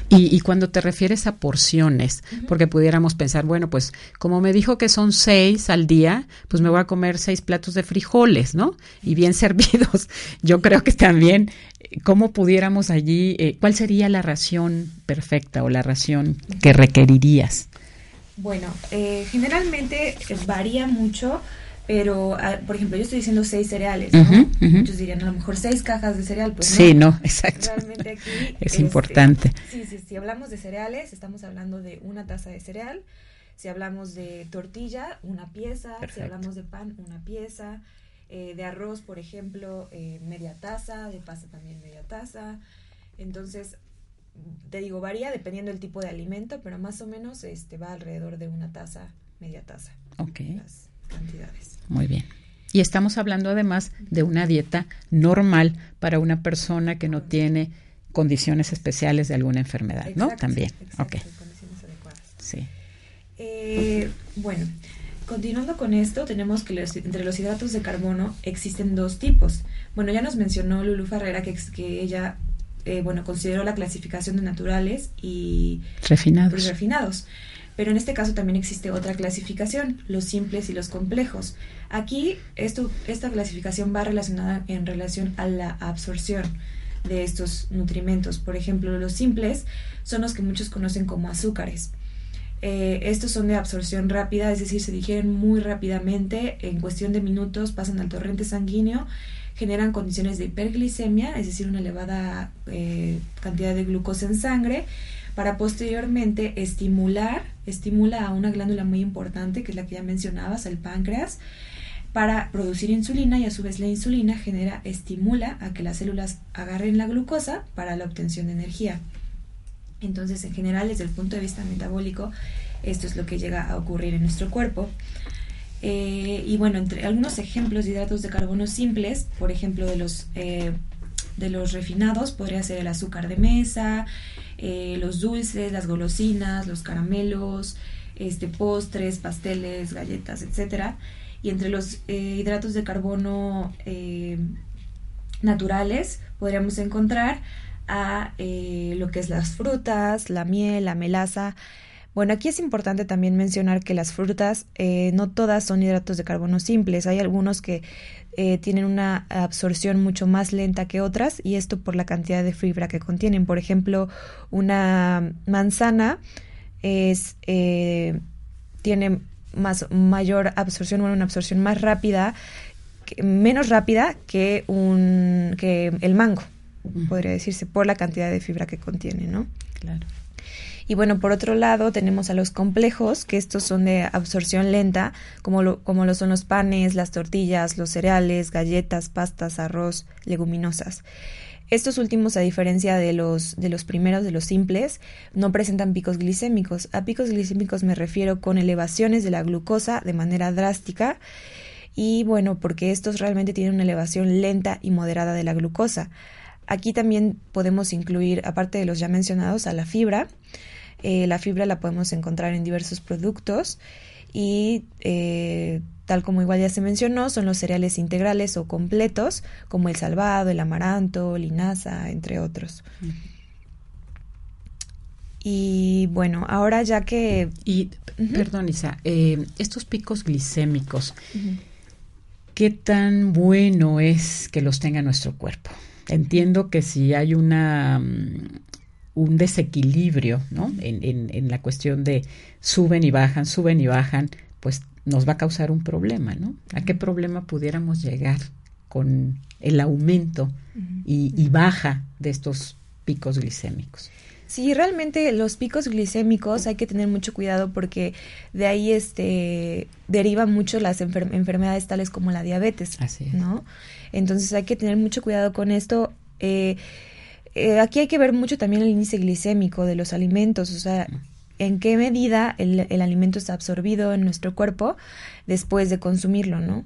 Y, cuando te refieres a porciones, porque pudiéramos pensar, bueno, pues como me dijo que son seis al día, pues me voy a comer seis platos de frijoles, ¿no? Y bien servidos. Yo creo que también, ¿cómo pudiéramos allí, eh, cuál sería la ración perfecta o la ración que requerirías? Bueno, eh, generalmente varía mucho pero, ah, por ejemplo, yo estoy diciendo seis cereales, ¿no? Muchos dirían, a lo mejor seis cajas de cereal, pues Sí, no, exacto. Realmente aquí... es este, importante. Sí, sí, si hablamos de cereales, estamos hablando de una taza de cereal. Si hablamos de tortilla, una pieza. Si hablamos de pan, una pieza. Eh, de arroz, por ejemplo, eh, media taza. De pasta también media taza. Entonces, te digo, varía dependiendo del tipo de alimento, pero más o menos este va alrededor de una taza, media taza. Ok. Las cantidades. Muy bien. Y estamos hablando además de una dieta normal para una persona que no tiene condiciones especiales de alguna enfermedad, ¿no? También. Exacto, ok. condiciones adecuadas. Sí. Eh, bueno, continuando con esto, tenemos que los- entre los hidratos de carbono existen dos tipos. Bueno, ya nos mencionó Lulu Ferrera que, ella, eh, bueno, consideró la clasificación de naturales y, y Refinados. Pero en este caso también existe otra clasificación, los simples y los complejos. Aquí esto, esta clasificación va relacionada en relación a la absorción de estos nutrimentos. Por ejemplo, los simples son los que muchos conocen como azúcares. Eh, estos son de absorción rápida, es decir, se digieren muy rápidamente, en cuestión de minutos pasan al torrente sanguíneo, generan condiciones de hiperglicemia, es decir, una elevada eh, cantidad de glucosa en sangre, para posteriormente estimular, estimula a una glándula muy importante, que es la que ya mencionabas, el páncreas, para producir insulina y a su vez la insulina genera, estimula a que las células agarren la glucosa para la obtención de energía. Entonces, en general, desde el punto de vista metabólico, esto es lo que llega a ocurrir en nuestro cuerpo. Eh, y bueno, entre algunos ejemplos de hidratos de carbono simples, por ejemplo, de los, eh, de los refinados, podría ser el azúcar de mesa, eh, los dulces, las golosinas, los caramelos, este, postres, pasteles, galletas, etcétera. Y entre los eh, hidratos de carbono eh, naturales podríamos encontrar a lo que es las frutas, la miel, la melaza. Bueno, aquí es importante también mencionar que las frutas eh, no todas son hidratos de carbono simples. Hay algunos que eh, tienen una absorción mucho más lenta que otras y esto por la cantidad de fibra que contienen. Por ejemplo, una manzana es eh, tiene más mayor absorción, bueno, una absorción más rápida, que- menos rápida que un que el mango, podría decirse, por la cantidad de fibra que contiene, ¿no? Claro. Y bueno, por otro lado tenemos a los complejos, que estos son de absorción lenta, como lo, como lo son los panes, las tortillas, los cereales, galletas, pastas, arroz, leguminosas. Estos últimos, a diferencia de los, de los primeros, de los simples, no presentan picos glicémicos. A picos glicémicos me refiero con elevaciones de la glucosa de manera drástica y bueno, porque estos realmente tienen una elevación lenta y moderada de la glucosa. Aquí también podemos incluir, aparte de los ya mencionados, a la fibra. Eh, la fibra la podemos encontrar en diversos productos y eh, tal como igual ya se mencionó, son los cereales integrales o completos, como el salvado, el amaranto, linaza, entre otros. Y bueno, ahora ya que... Y, perdón, Isa, eh, estos picos glicémicos, ¿qué tan bueno es que los tenga nuestro cuerpo? Entiendo que si hay una mm, un desequilibrio, ¿no? En, en, en la cuestión de suben y bajan, suben y bajan, pues nos va a causar un problema, ¿no? ¿A qué problema pudiéramos llegar con el aumento y, y baja de estos picos glicémicos? Sí, realmente los picos glicémicos hay que tener mucho cuidado porque de ahí este derivan mucho las enfer- enfermedades tales como la diabetes, Así es. ¿no? Entonces hay que tener mucho cuidado con esto. Eh, eh, aquí hay que ver mucho también el índice glicémico de los alimentos, o sea, en qué medida el, el alimento está absorbido en nuestro cuerpo después de consumirlo, ¿no?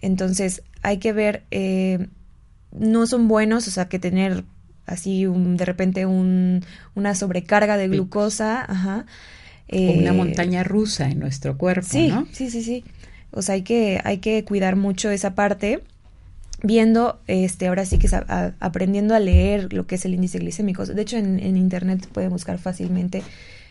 Entonces hay que ver, eh, no son buenos, o sea, que tener así un, de repente un, una sobrecarga de glucosa, ajá. O una eh, montaña rusa en nuestro cuerpo, Sí, ¿no? sí, sí, sí. O sea, hay que, hay que cuidar mucho esa parte, viendo, este, ahora sí que a- aprendiendo a leer lo que es el índice glicémico. De hecho, en, en internet pueden buscar fácilmente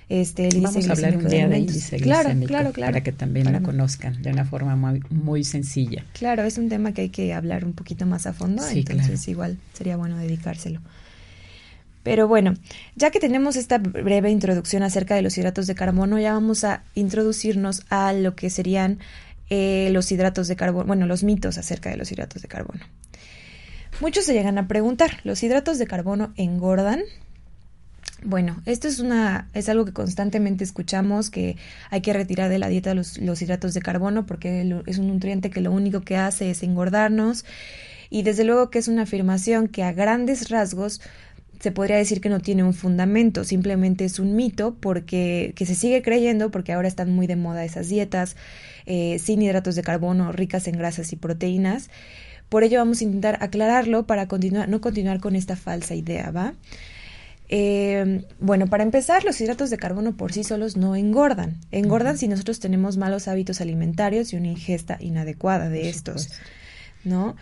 este, el índice Vamos a hablar un día de índice Claro, glicémico claro, claro. para que también Para- lo conozcan de una forma muy, muy sencilla. Claro, es un tema que hay que hablar un poquito más a fondo, Sí, entonces igual sería bueno dedicárselo. Pero bueno, ya que tenemos esta breve introducción acerca de los hidratos de carbono, ya vamos a introducirnos a lo que serían eh, los hidratos de carbono, bueno, los mitos acerca de los hidratos de carbono. Muchos se llegan a preguntar, ¿los hidratos de carbono engordan? Bueno, esto es una es algo que constantemente escuchamos que hay que retirar de la dieta los, los hidratos de carbono porque es un nutriente que lo único que hace es engordarnos y desde luego que es una afirmación que a grandes rasgos se podría decir que no tiene un fundamento, simplemente es un mito porque que se sigue creyendo porque ahora están muy de moda esas dietas eh, sin hidratos de carbono, ricas en grasas y proteínas. Por ello vamos a intentar aclararlo para continuar, no continuar con esta falsa idea, ¿va? Eh, bueno, para empezar, los hidratos de carbono por sí solos no engordan. Engordan si nosotros tenemos malos hábitos alimentarios y una ingesta inadecuada de estos, ¿no?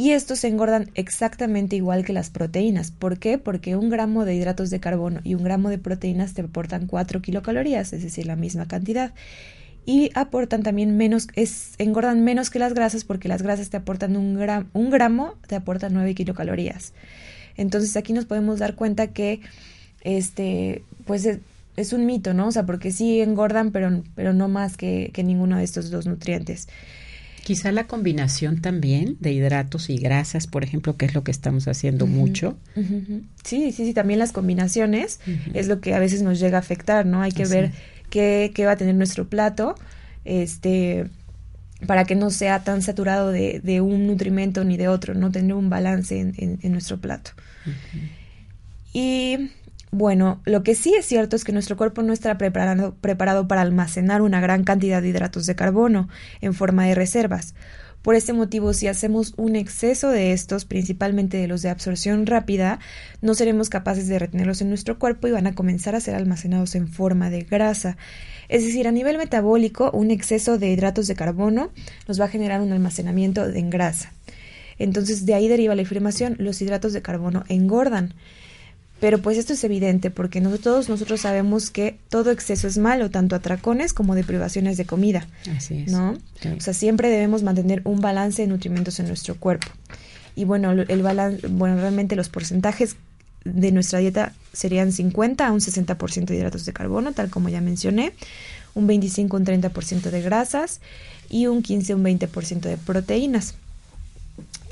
Y estos se engordan exactamente igual que las proteínas. ¿Por qué? Porque un gramo de hidratos de carbono y un gramo de proteínas te aportan 4 kilocalorías, es decir, la misma cantidad. Y aportan también menos, es, engordan menos que las grasas porque las grasas te aportan un, gram, un gramo, te aportan 9 kilocalorías. Entonces aquí nos podemos dar cuenta que este, pues es, un mito, ¿no? O sea, porque sí engordan, pero, pero no más que ninguno de estos dos nutrientes. Quizá la combinación también de hidratos y grasas, por ejemplo, que es lo que estamos haciendo mucho. Sí, sí, sí, también las combinaciones es lo que a veces nos llega a afectar, ¿no? Hay que ver qué, qué, va a tener nuestro plato, este, para que no sea tan saturado de, de un nutrimento ni de otro, no tener un balance en, en, nuestro plato. Y bueno, lo que sí es cierto es que nuestro cuerpo no está preparado, para almacenar una gran cantidad de hidratos de carbono en forma de reservas. Por este motivo, si hacemos un exceso de estos, principalmente de los de absorción rápida, no seremos capaces de retenerlos en nuestro cuerpo y van a comenzar a ser almacenados en forma de grasa. Es decir, a nivel metabólico, un exceso de hidratos de carbono nos va a generar un almacenamiento en grasa. Entonces, de ahí deriva la inflamación. Los hidratos de carbono engordan. Pero pues esto es evidente porque todos nosotros sabemos que todo exceso es malo, tanto atracones como de privaciones de comida. Así es. ¿No? O sea, siempre debemos mantener un balance de nutrimentos en nuestro cuerpo. Y bueno, el balance, bueno, realmente los porcentajes de nuestra dieta serían 50 a un 60% de hidratos de carbono, tal como ya mencioné, un 25 un 30% de grasas y un 15 un 20% de proteínas.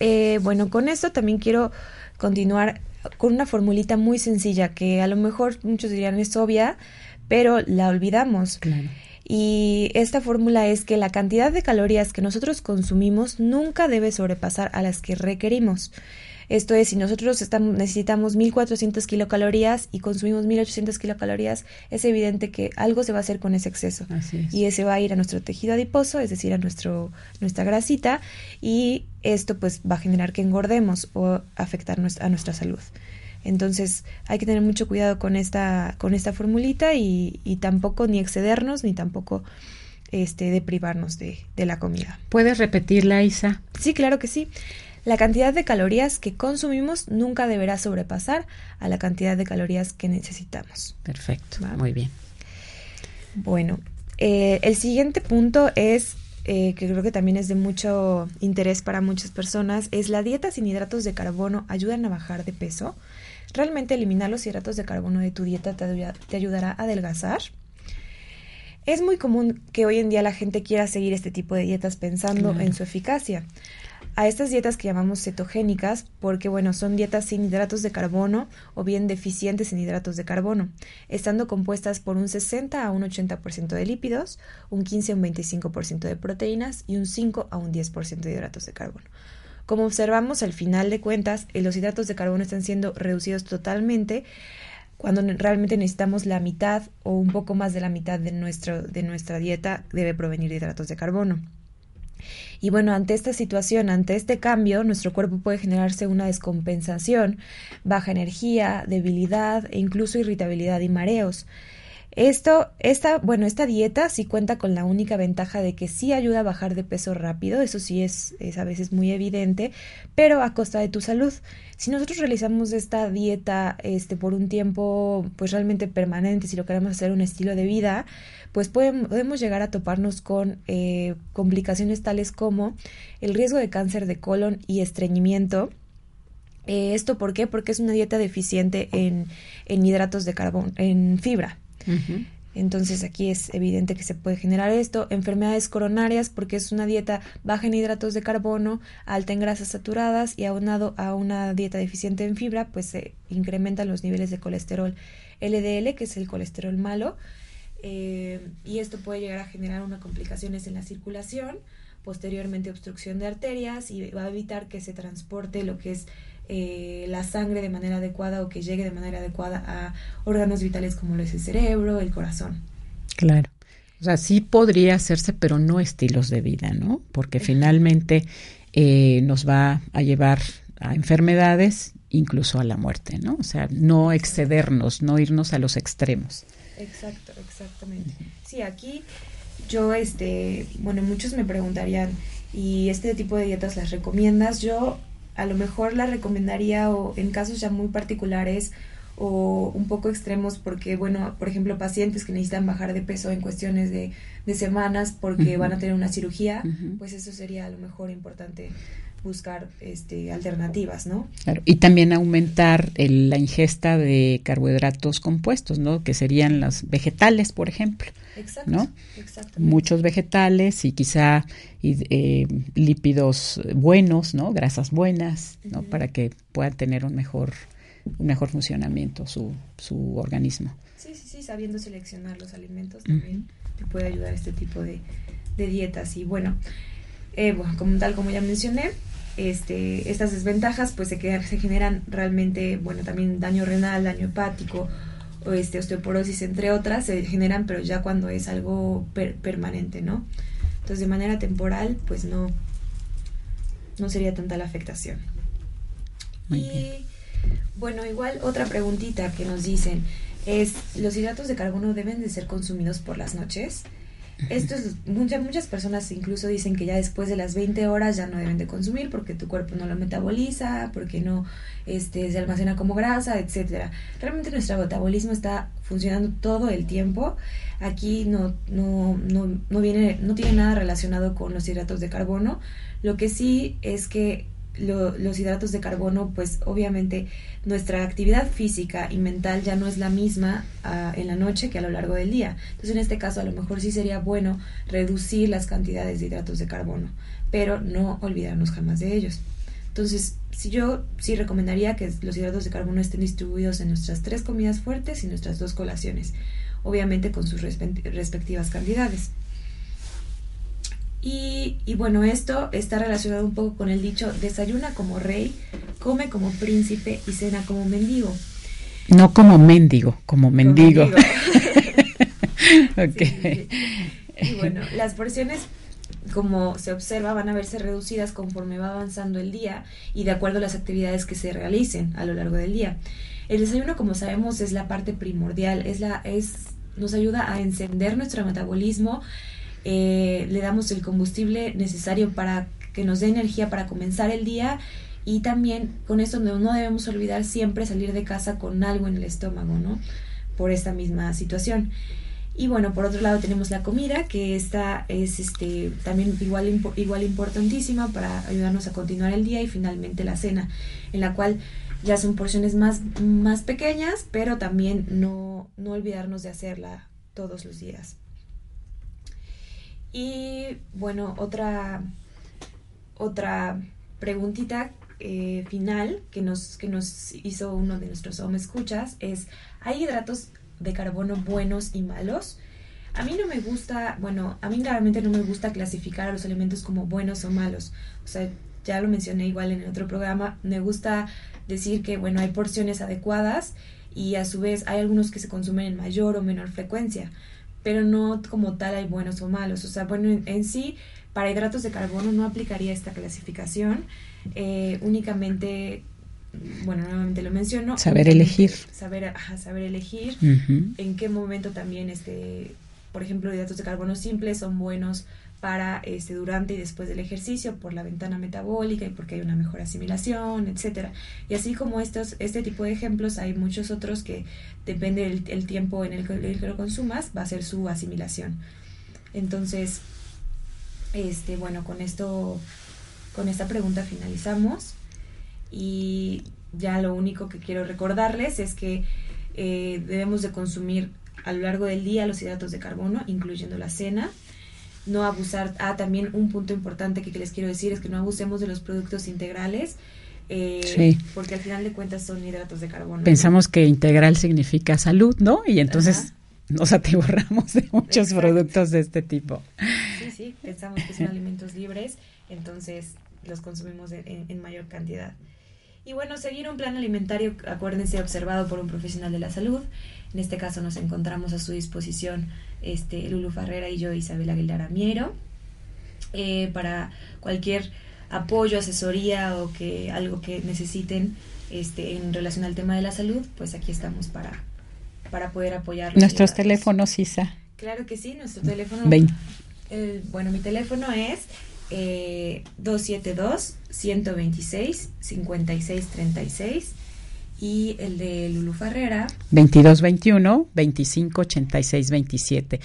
Eh, bueno, con esto también quiero continuar con una formulita muy sencilla que a lo mejor muchos dirían es obvia, pero la olvidamos. Y esta fórmula es que la cantidad de calorías que nosotros consumimos nunca debe sobrepasar a las que requerimos. Esto es, si nosotros estamos, necesitamos 1400 kilocalorías y consumimos 1800 kilocalorías, es evidente que algo se va a hacer con ese exceso. Y ese va a ir a nuestro tejido adiposo, es decir, a nuestro, nuestra grasita, y esto pues va a generar que engordemos o afectar a nuestra salud. Entonces hay que tener mucho cuidado con esta, con esta formulita y, y tampoco ni excedernos ni tampoco este, deprivarnos de, de la comida. ¿Puedes repetirla, Isa? Sí, claro que sí. La cantidad de calorías que consumimos nunca deberá sobrepasar a la cantidad de calorías que necesitamos. Perfecto, muy bien. Bueno, eh, el siguiente punto es, eh, que creo que también es de mucho interés para muchas personas, es la dieta sin hidratos de carbono ayudan a bajar de peso. ¿Realmente eliminar los hidratos de carbono de tu dieta te, ayudará a adelgazar? Es muy común que hoy en día la gente quiera seguir este tipo de dietas pensando en su eficacia a estas dietas que llamamos cetogénicas porque, bueno, son dietas sin hidratos de carbono o bien deficientes en hidratos de carbono, estando compuestas por un 60 a un 80% de lípidos, un 15 a un 25% de proteínas y un 5 a un 10% de hidratos de carbono. Como observamos, al final de cuentas, eh, los hidratos de carbono están siendo reducidos totalmente cuando realmente necesitamos la mitad o un poco más de la mitad de, nuestro, de nuestra dieta debe provenir de hidratos de carbono. Y bueno, ante esta situación, ante este cambio, nuestro cuerpo puede generarse una descompensación, baja energía, debilidad e incluso irritabilidad y mareos. Esto, esta, bueno, esta dieta sí cuenta con la única ventaja de que sí ayuda a bajar de peso rápido, eso sí es, a veces muy evidente, pero a costa de tu salud. Si nosotros realizamos esta dieta este, por un tiempo pues realmente permanente, si lo queremos hacer un estilo de vida, pues podemos llegar a toparnos con eh, complicaciones tales como el riesgo de cáncer de colon y estreñimiento. Eh, ¿Esto por qué? Porque es una dieta deficiente en, en hidratos de carbono, en fibra. Entonces aquí es evidente que se puede generar esto, enfermedades coronarias porque es una dieta baja en hidratos de carbono, alta en grasas saturadas y aunado a una dieta deficiente en fibra, pues se incrementan los niveles de colesterol LDL, que es el colesterol malo, eh, y esto puede llegar a generar unas complicaciones en la circulación, posteriormente obstrucción de arterias y va a evitar que se transporte lo que es eh, la sangre de manera adecuada o que llegue de manera adecuada a órganos vitales como lo es el cerebro, el corazón. Claro. O sea, sí podría hacerse, pero no estilos de vida, ¿no? Porque finalmente eh, nos va a llevar a enfermedades, incluso a la muerte, ¿no? O sea, no excedernos, no irnos a los extremos. Exacto, exactamente. Sí, aquí yo, este, bueno, muchos me preguntarían, ¿y este tipo de dietas las recomiendas? Yo a lo mejor las recomendaría o en casos ya muy particulares o un poco extremos porque, bueno, por ejemplo, pacientes que necesitan bajar de peso en cuestiones de, de semanas porque van a tener una cirugía, pues eso sería a lo mejor importante buscar este, alternativas, ¿no? Y también aumentar la ingesta de carbohidratos compuestos, ¿no? Que serían los vegetales, por ejemplo. Exacto. ¿no? Muchos vegetales y quizá eh, lípidos buenos, ¿no? Grasas buenas, ¿no? Para que puedan tener un mejor, un mejor funcionamiento su, su organismo. Sí, sí, sí, sabiendo seleccionar los alimentos también te puede ayudar este tipo de, de dietas. Y bueno, eh, bueno, como tal como ya mencioné, este, estas desventajas pues se, se generan realmente, bueno, también daño renal, daño hepático, o este, osteoporosis, entre otras, se generan, pero ya cuando es algo permanente, ¿no? Entonces, de manera temporal, pues no, no sería tanta la afectación. y bueno, igual otra preguntita que nos dicen es, ¿los hidratos de carbono deben de ser consumidos por las noches? Esto es, muchas, muchas personas incluso dicen que ya después de las 20 horas ya no deben de consumir porque tu cuerpo no lo metaboliza, porque no este, se almacena como grasa, etcétera. Realmente nuestro metabolismo está funcionando todo el tiempo. Aquí no, no, no, no, viene, no tiene nada relacionado con los hidratos de carbono. Lo que sí es que los hidratos de carbono, pues obviamente nuestra actividad física y mental ya no es la misma ah, en la noche que a lo largo del día. Entonces, en este caso, a lo mejor sí sería bueno reducir las cantidades de hidratos de carbono, pero no olvidarnos jamás de ellos. Entonces, si yo sí recomendaría que los hidratos de carbono estén distribuidos en nuestras tres comidas fuertes y nuestras dos colaciones, obviamente con sus respectivas cantidades. Y, y, bueno, esto está relacionado un poco con el dicho, desayuna como rey, come como príncipe y cena como mendigo. No como mendigo, como mendigo. Y bueno, las porciones, como se observa, van a verse reducidas conforme va avanzando el día y de acuerdo a las actividades que se realicen a lo largo del día. El desayuno, como sabemos, es la parte primordial, es la, es, nos ayuda a encender nuestro metabolismo, eh, le damos el combustible necesario para que nos dé energía para comenzar el día y también con esto no, debemos olvidar siempre salir de casa con algo en el estómago, ¿no? Por esta misma situación. Y bueno, por otro lado tenemos la comida, que esta es este, también igual, igual importantísima para ayudarnos a continuar el día y finalmente la cena, en la cual ya son porciones más, más pequeñas, pero también no, no olvidarnos de hacerla todos los días. Y bueno, otra, otra preguntita eh, final que nos, que nos hizo uno de nuestros home escuchas es, ¿hay hidratos de carbono buenos y malos? A mí no me gusta, bueno, a mí realmente no me gusta clasificar a los alimentos como buenos o malos. O sea, ya lo mencioné igual en el otro programa, me gusta decir que, bueno, hay porciones adecuadas y a su vez hay algunos que se consumen en mayor o menor frecuencia pero no como tal hay buenos o malos. O sea, bueno, en, sí, para hidratos de carbono no aplicaría esta clasificación, eh, únicamente bueno, nuevamente lo menciono. Saber elegir. Saber, saber elegir. En qué momento también, este, por ejemplo, hidratos de carbono simples son buenos para este durante y después del ejercicio por la ventana metabólica y porque hay una mejor asimilación, etcétera. Y así como estos este tipo de ejemplos hay muchos otros que depende del tiempo en el que, lo consumas va a ser su asimilación. Entonces, este bueno, con esto con esta pregunta finalizamos y ya lo único que quiero recordarles es que eh, debemos de consumir a lo largo del día los hidratos de carbono, incluyendo la cena no abusar. Ah, también un punto importante que, les quiero decir es que no abusemos de los productos integrales. Eh, porque al final de cuentas son hidratos de carbono. Pensamos que integral significa salud, ¿no? Y entonces nos atiborramos de muchos productos de este tipo. Sí, sí, pensamos que son alimentos libres, entonces los consumimos en, mayor cantidad. Y bueno, seguir un plan alimentario, acuérdense, observado por un profesional de la salud. En este caso nos encontramos a su disposición este, Lulu Ferrera y yo, Isabel Aguilar Amiero, eh, para cualquier apoyo, asesoría o que algo que necesiten este, en relación al tema de la salud, pues aquí estamos para, para poder apoyarlos. Nuestros teléfonos, Isa. Claro que sí, nuestro teléfono. Eh, bueno, mi teléfono es eh, 272-126-5636 y el de Lulu Ferrera. 2221-258627.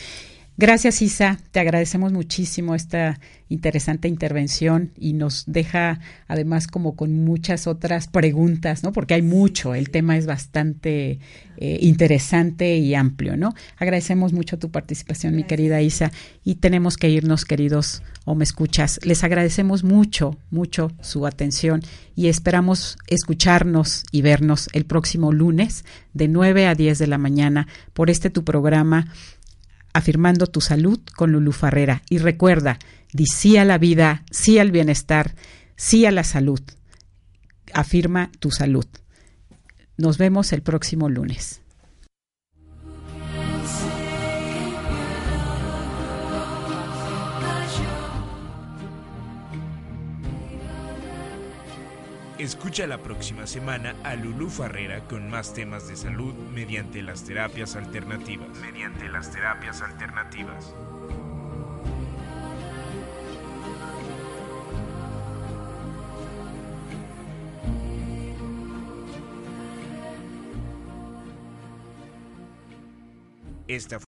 Gracias, Isa. Te agradecemos muchísimo esta interesante intervención y nos deja además como con muchas otras preguntas, ¿no? Porque hay mucho, el tema es bastante eh, interesante y amplio, ¿no? Agradecemos mucho tu participación, mi querida Isa, y tenemos que irnos, queridos o me escuchas. Les agradecemos mucho, mucho su atención y esperamos escucharnos y vernos el próximo lunes de 9 a 10 de la mañana por este tu programa afirmando tu salud con Lulu Farrera. Y recuerda, di sí a la vida, sí al bienestar, sí a la salud. Afirma tu salud. Nos vemos el próximo lunes. Escucha la próxima semana a Lulu Farrera con más temas de salud mediante las terapias alternativas. Mediante las terapias alternativas. Esta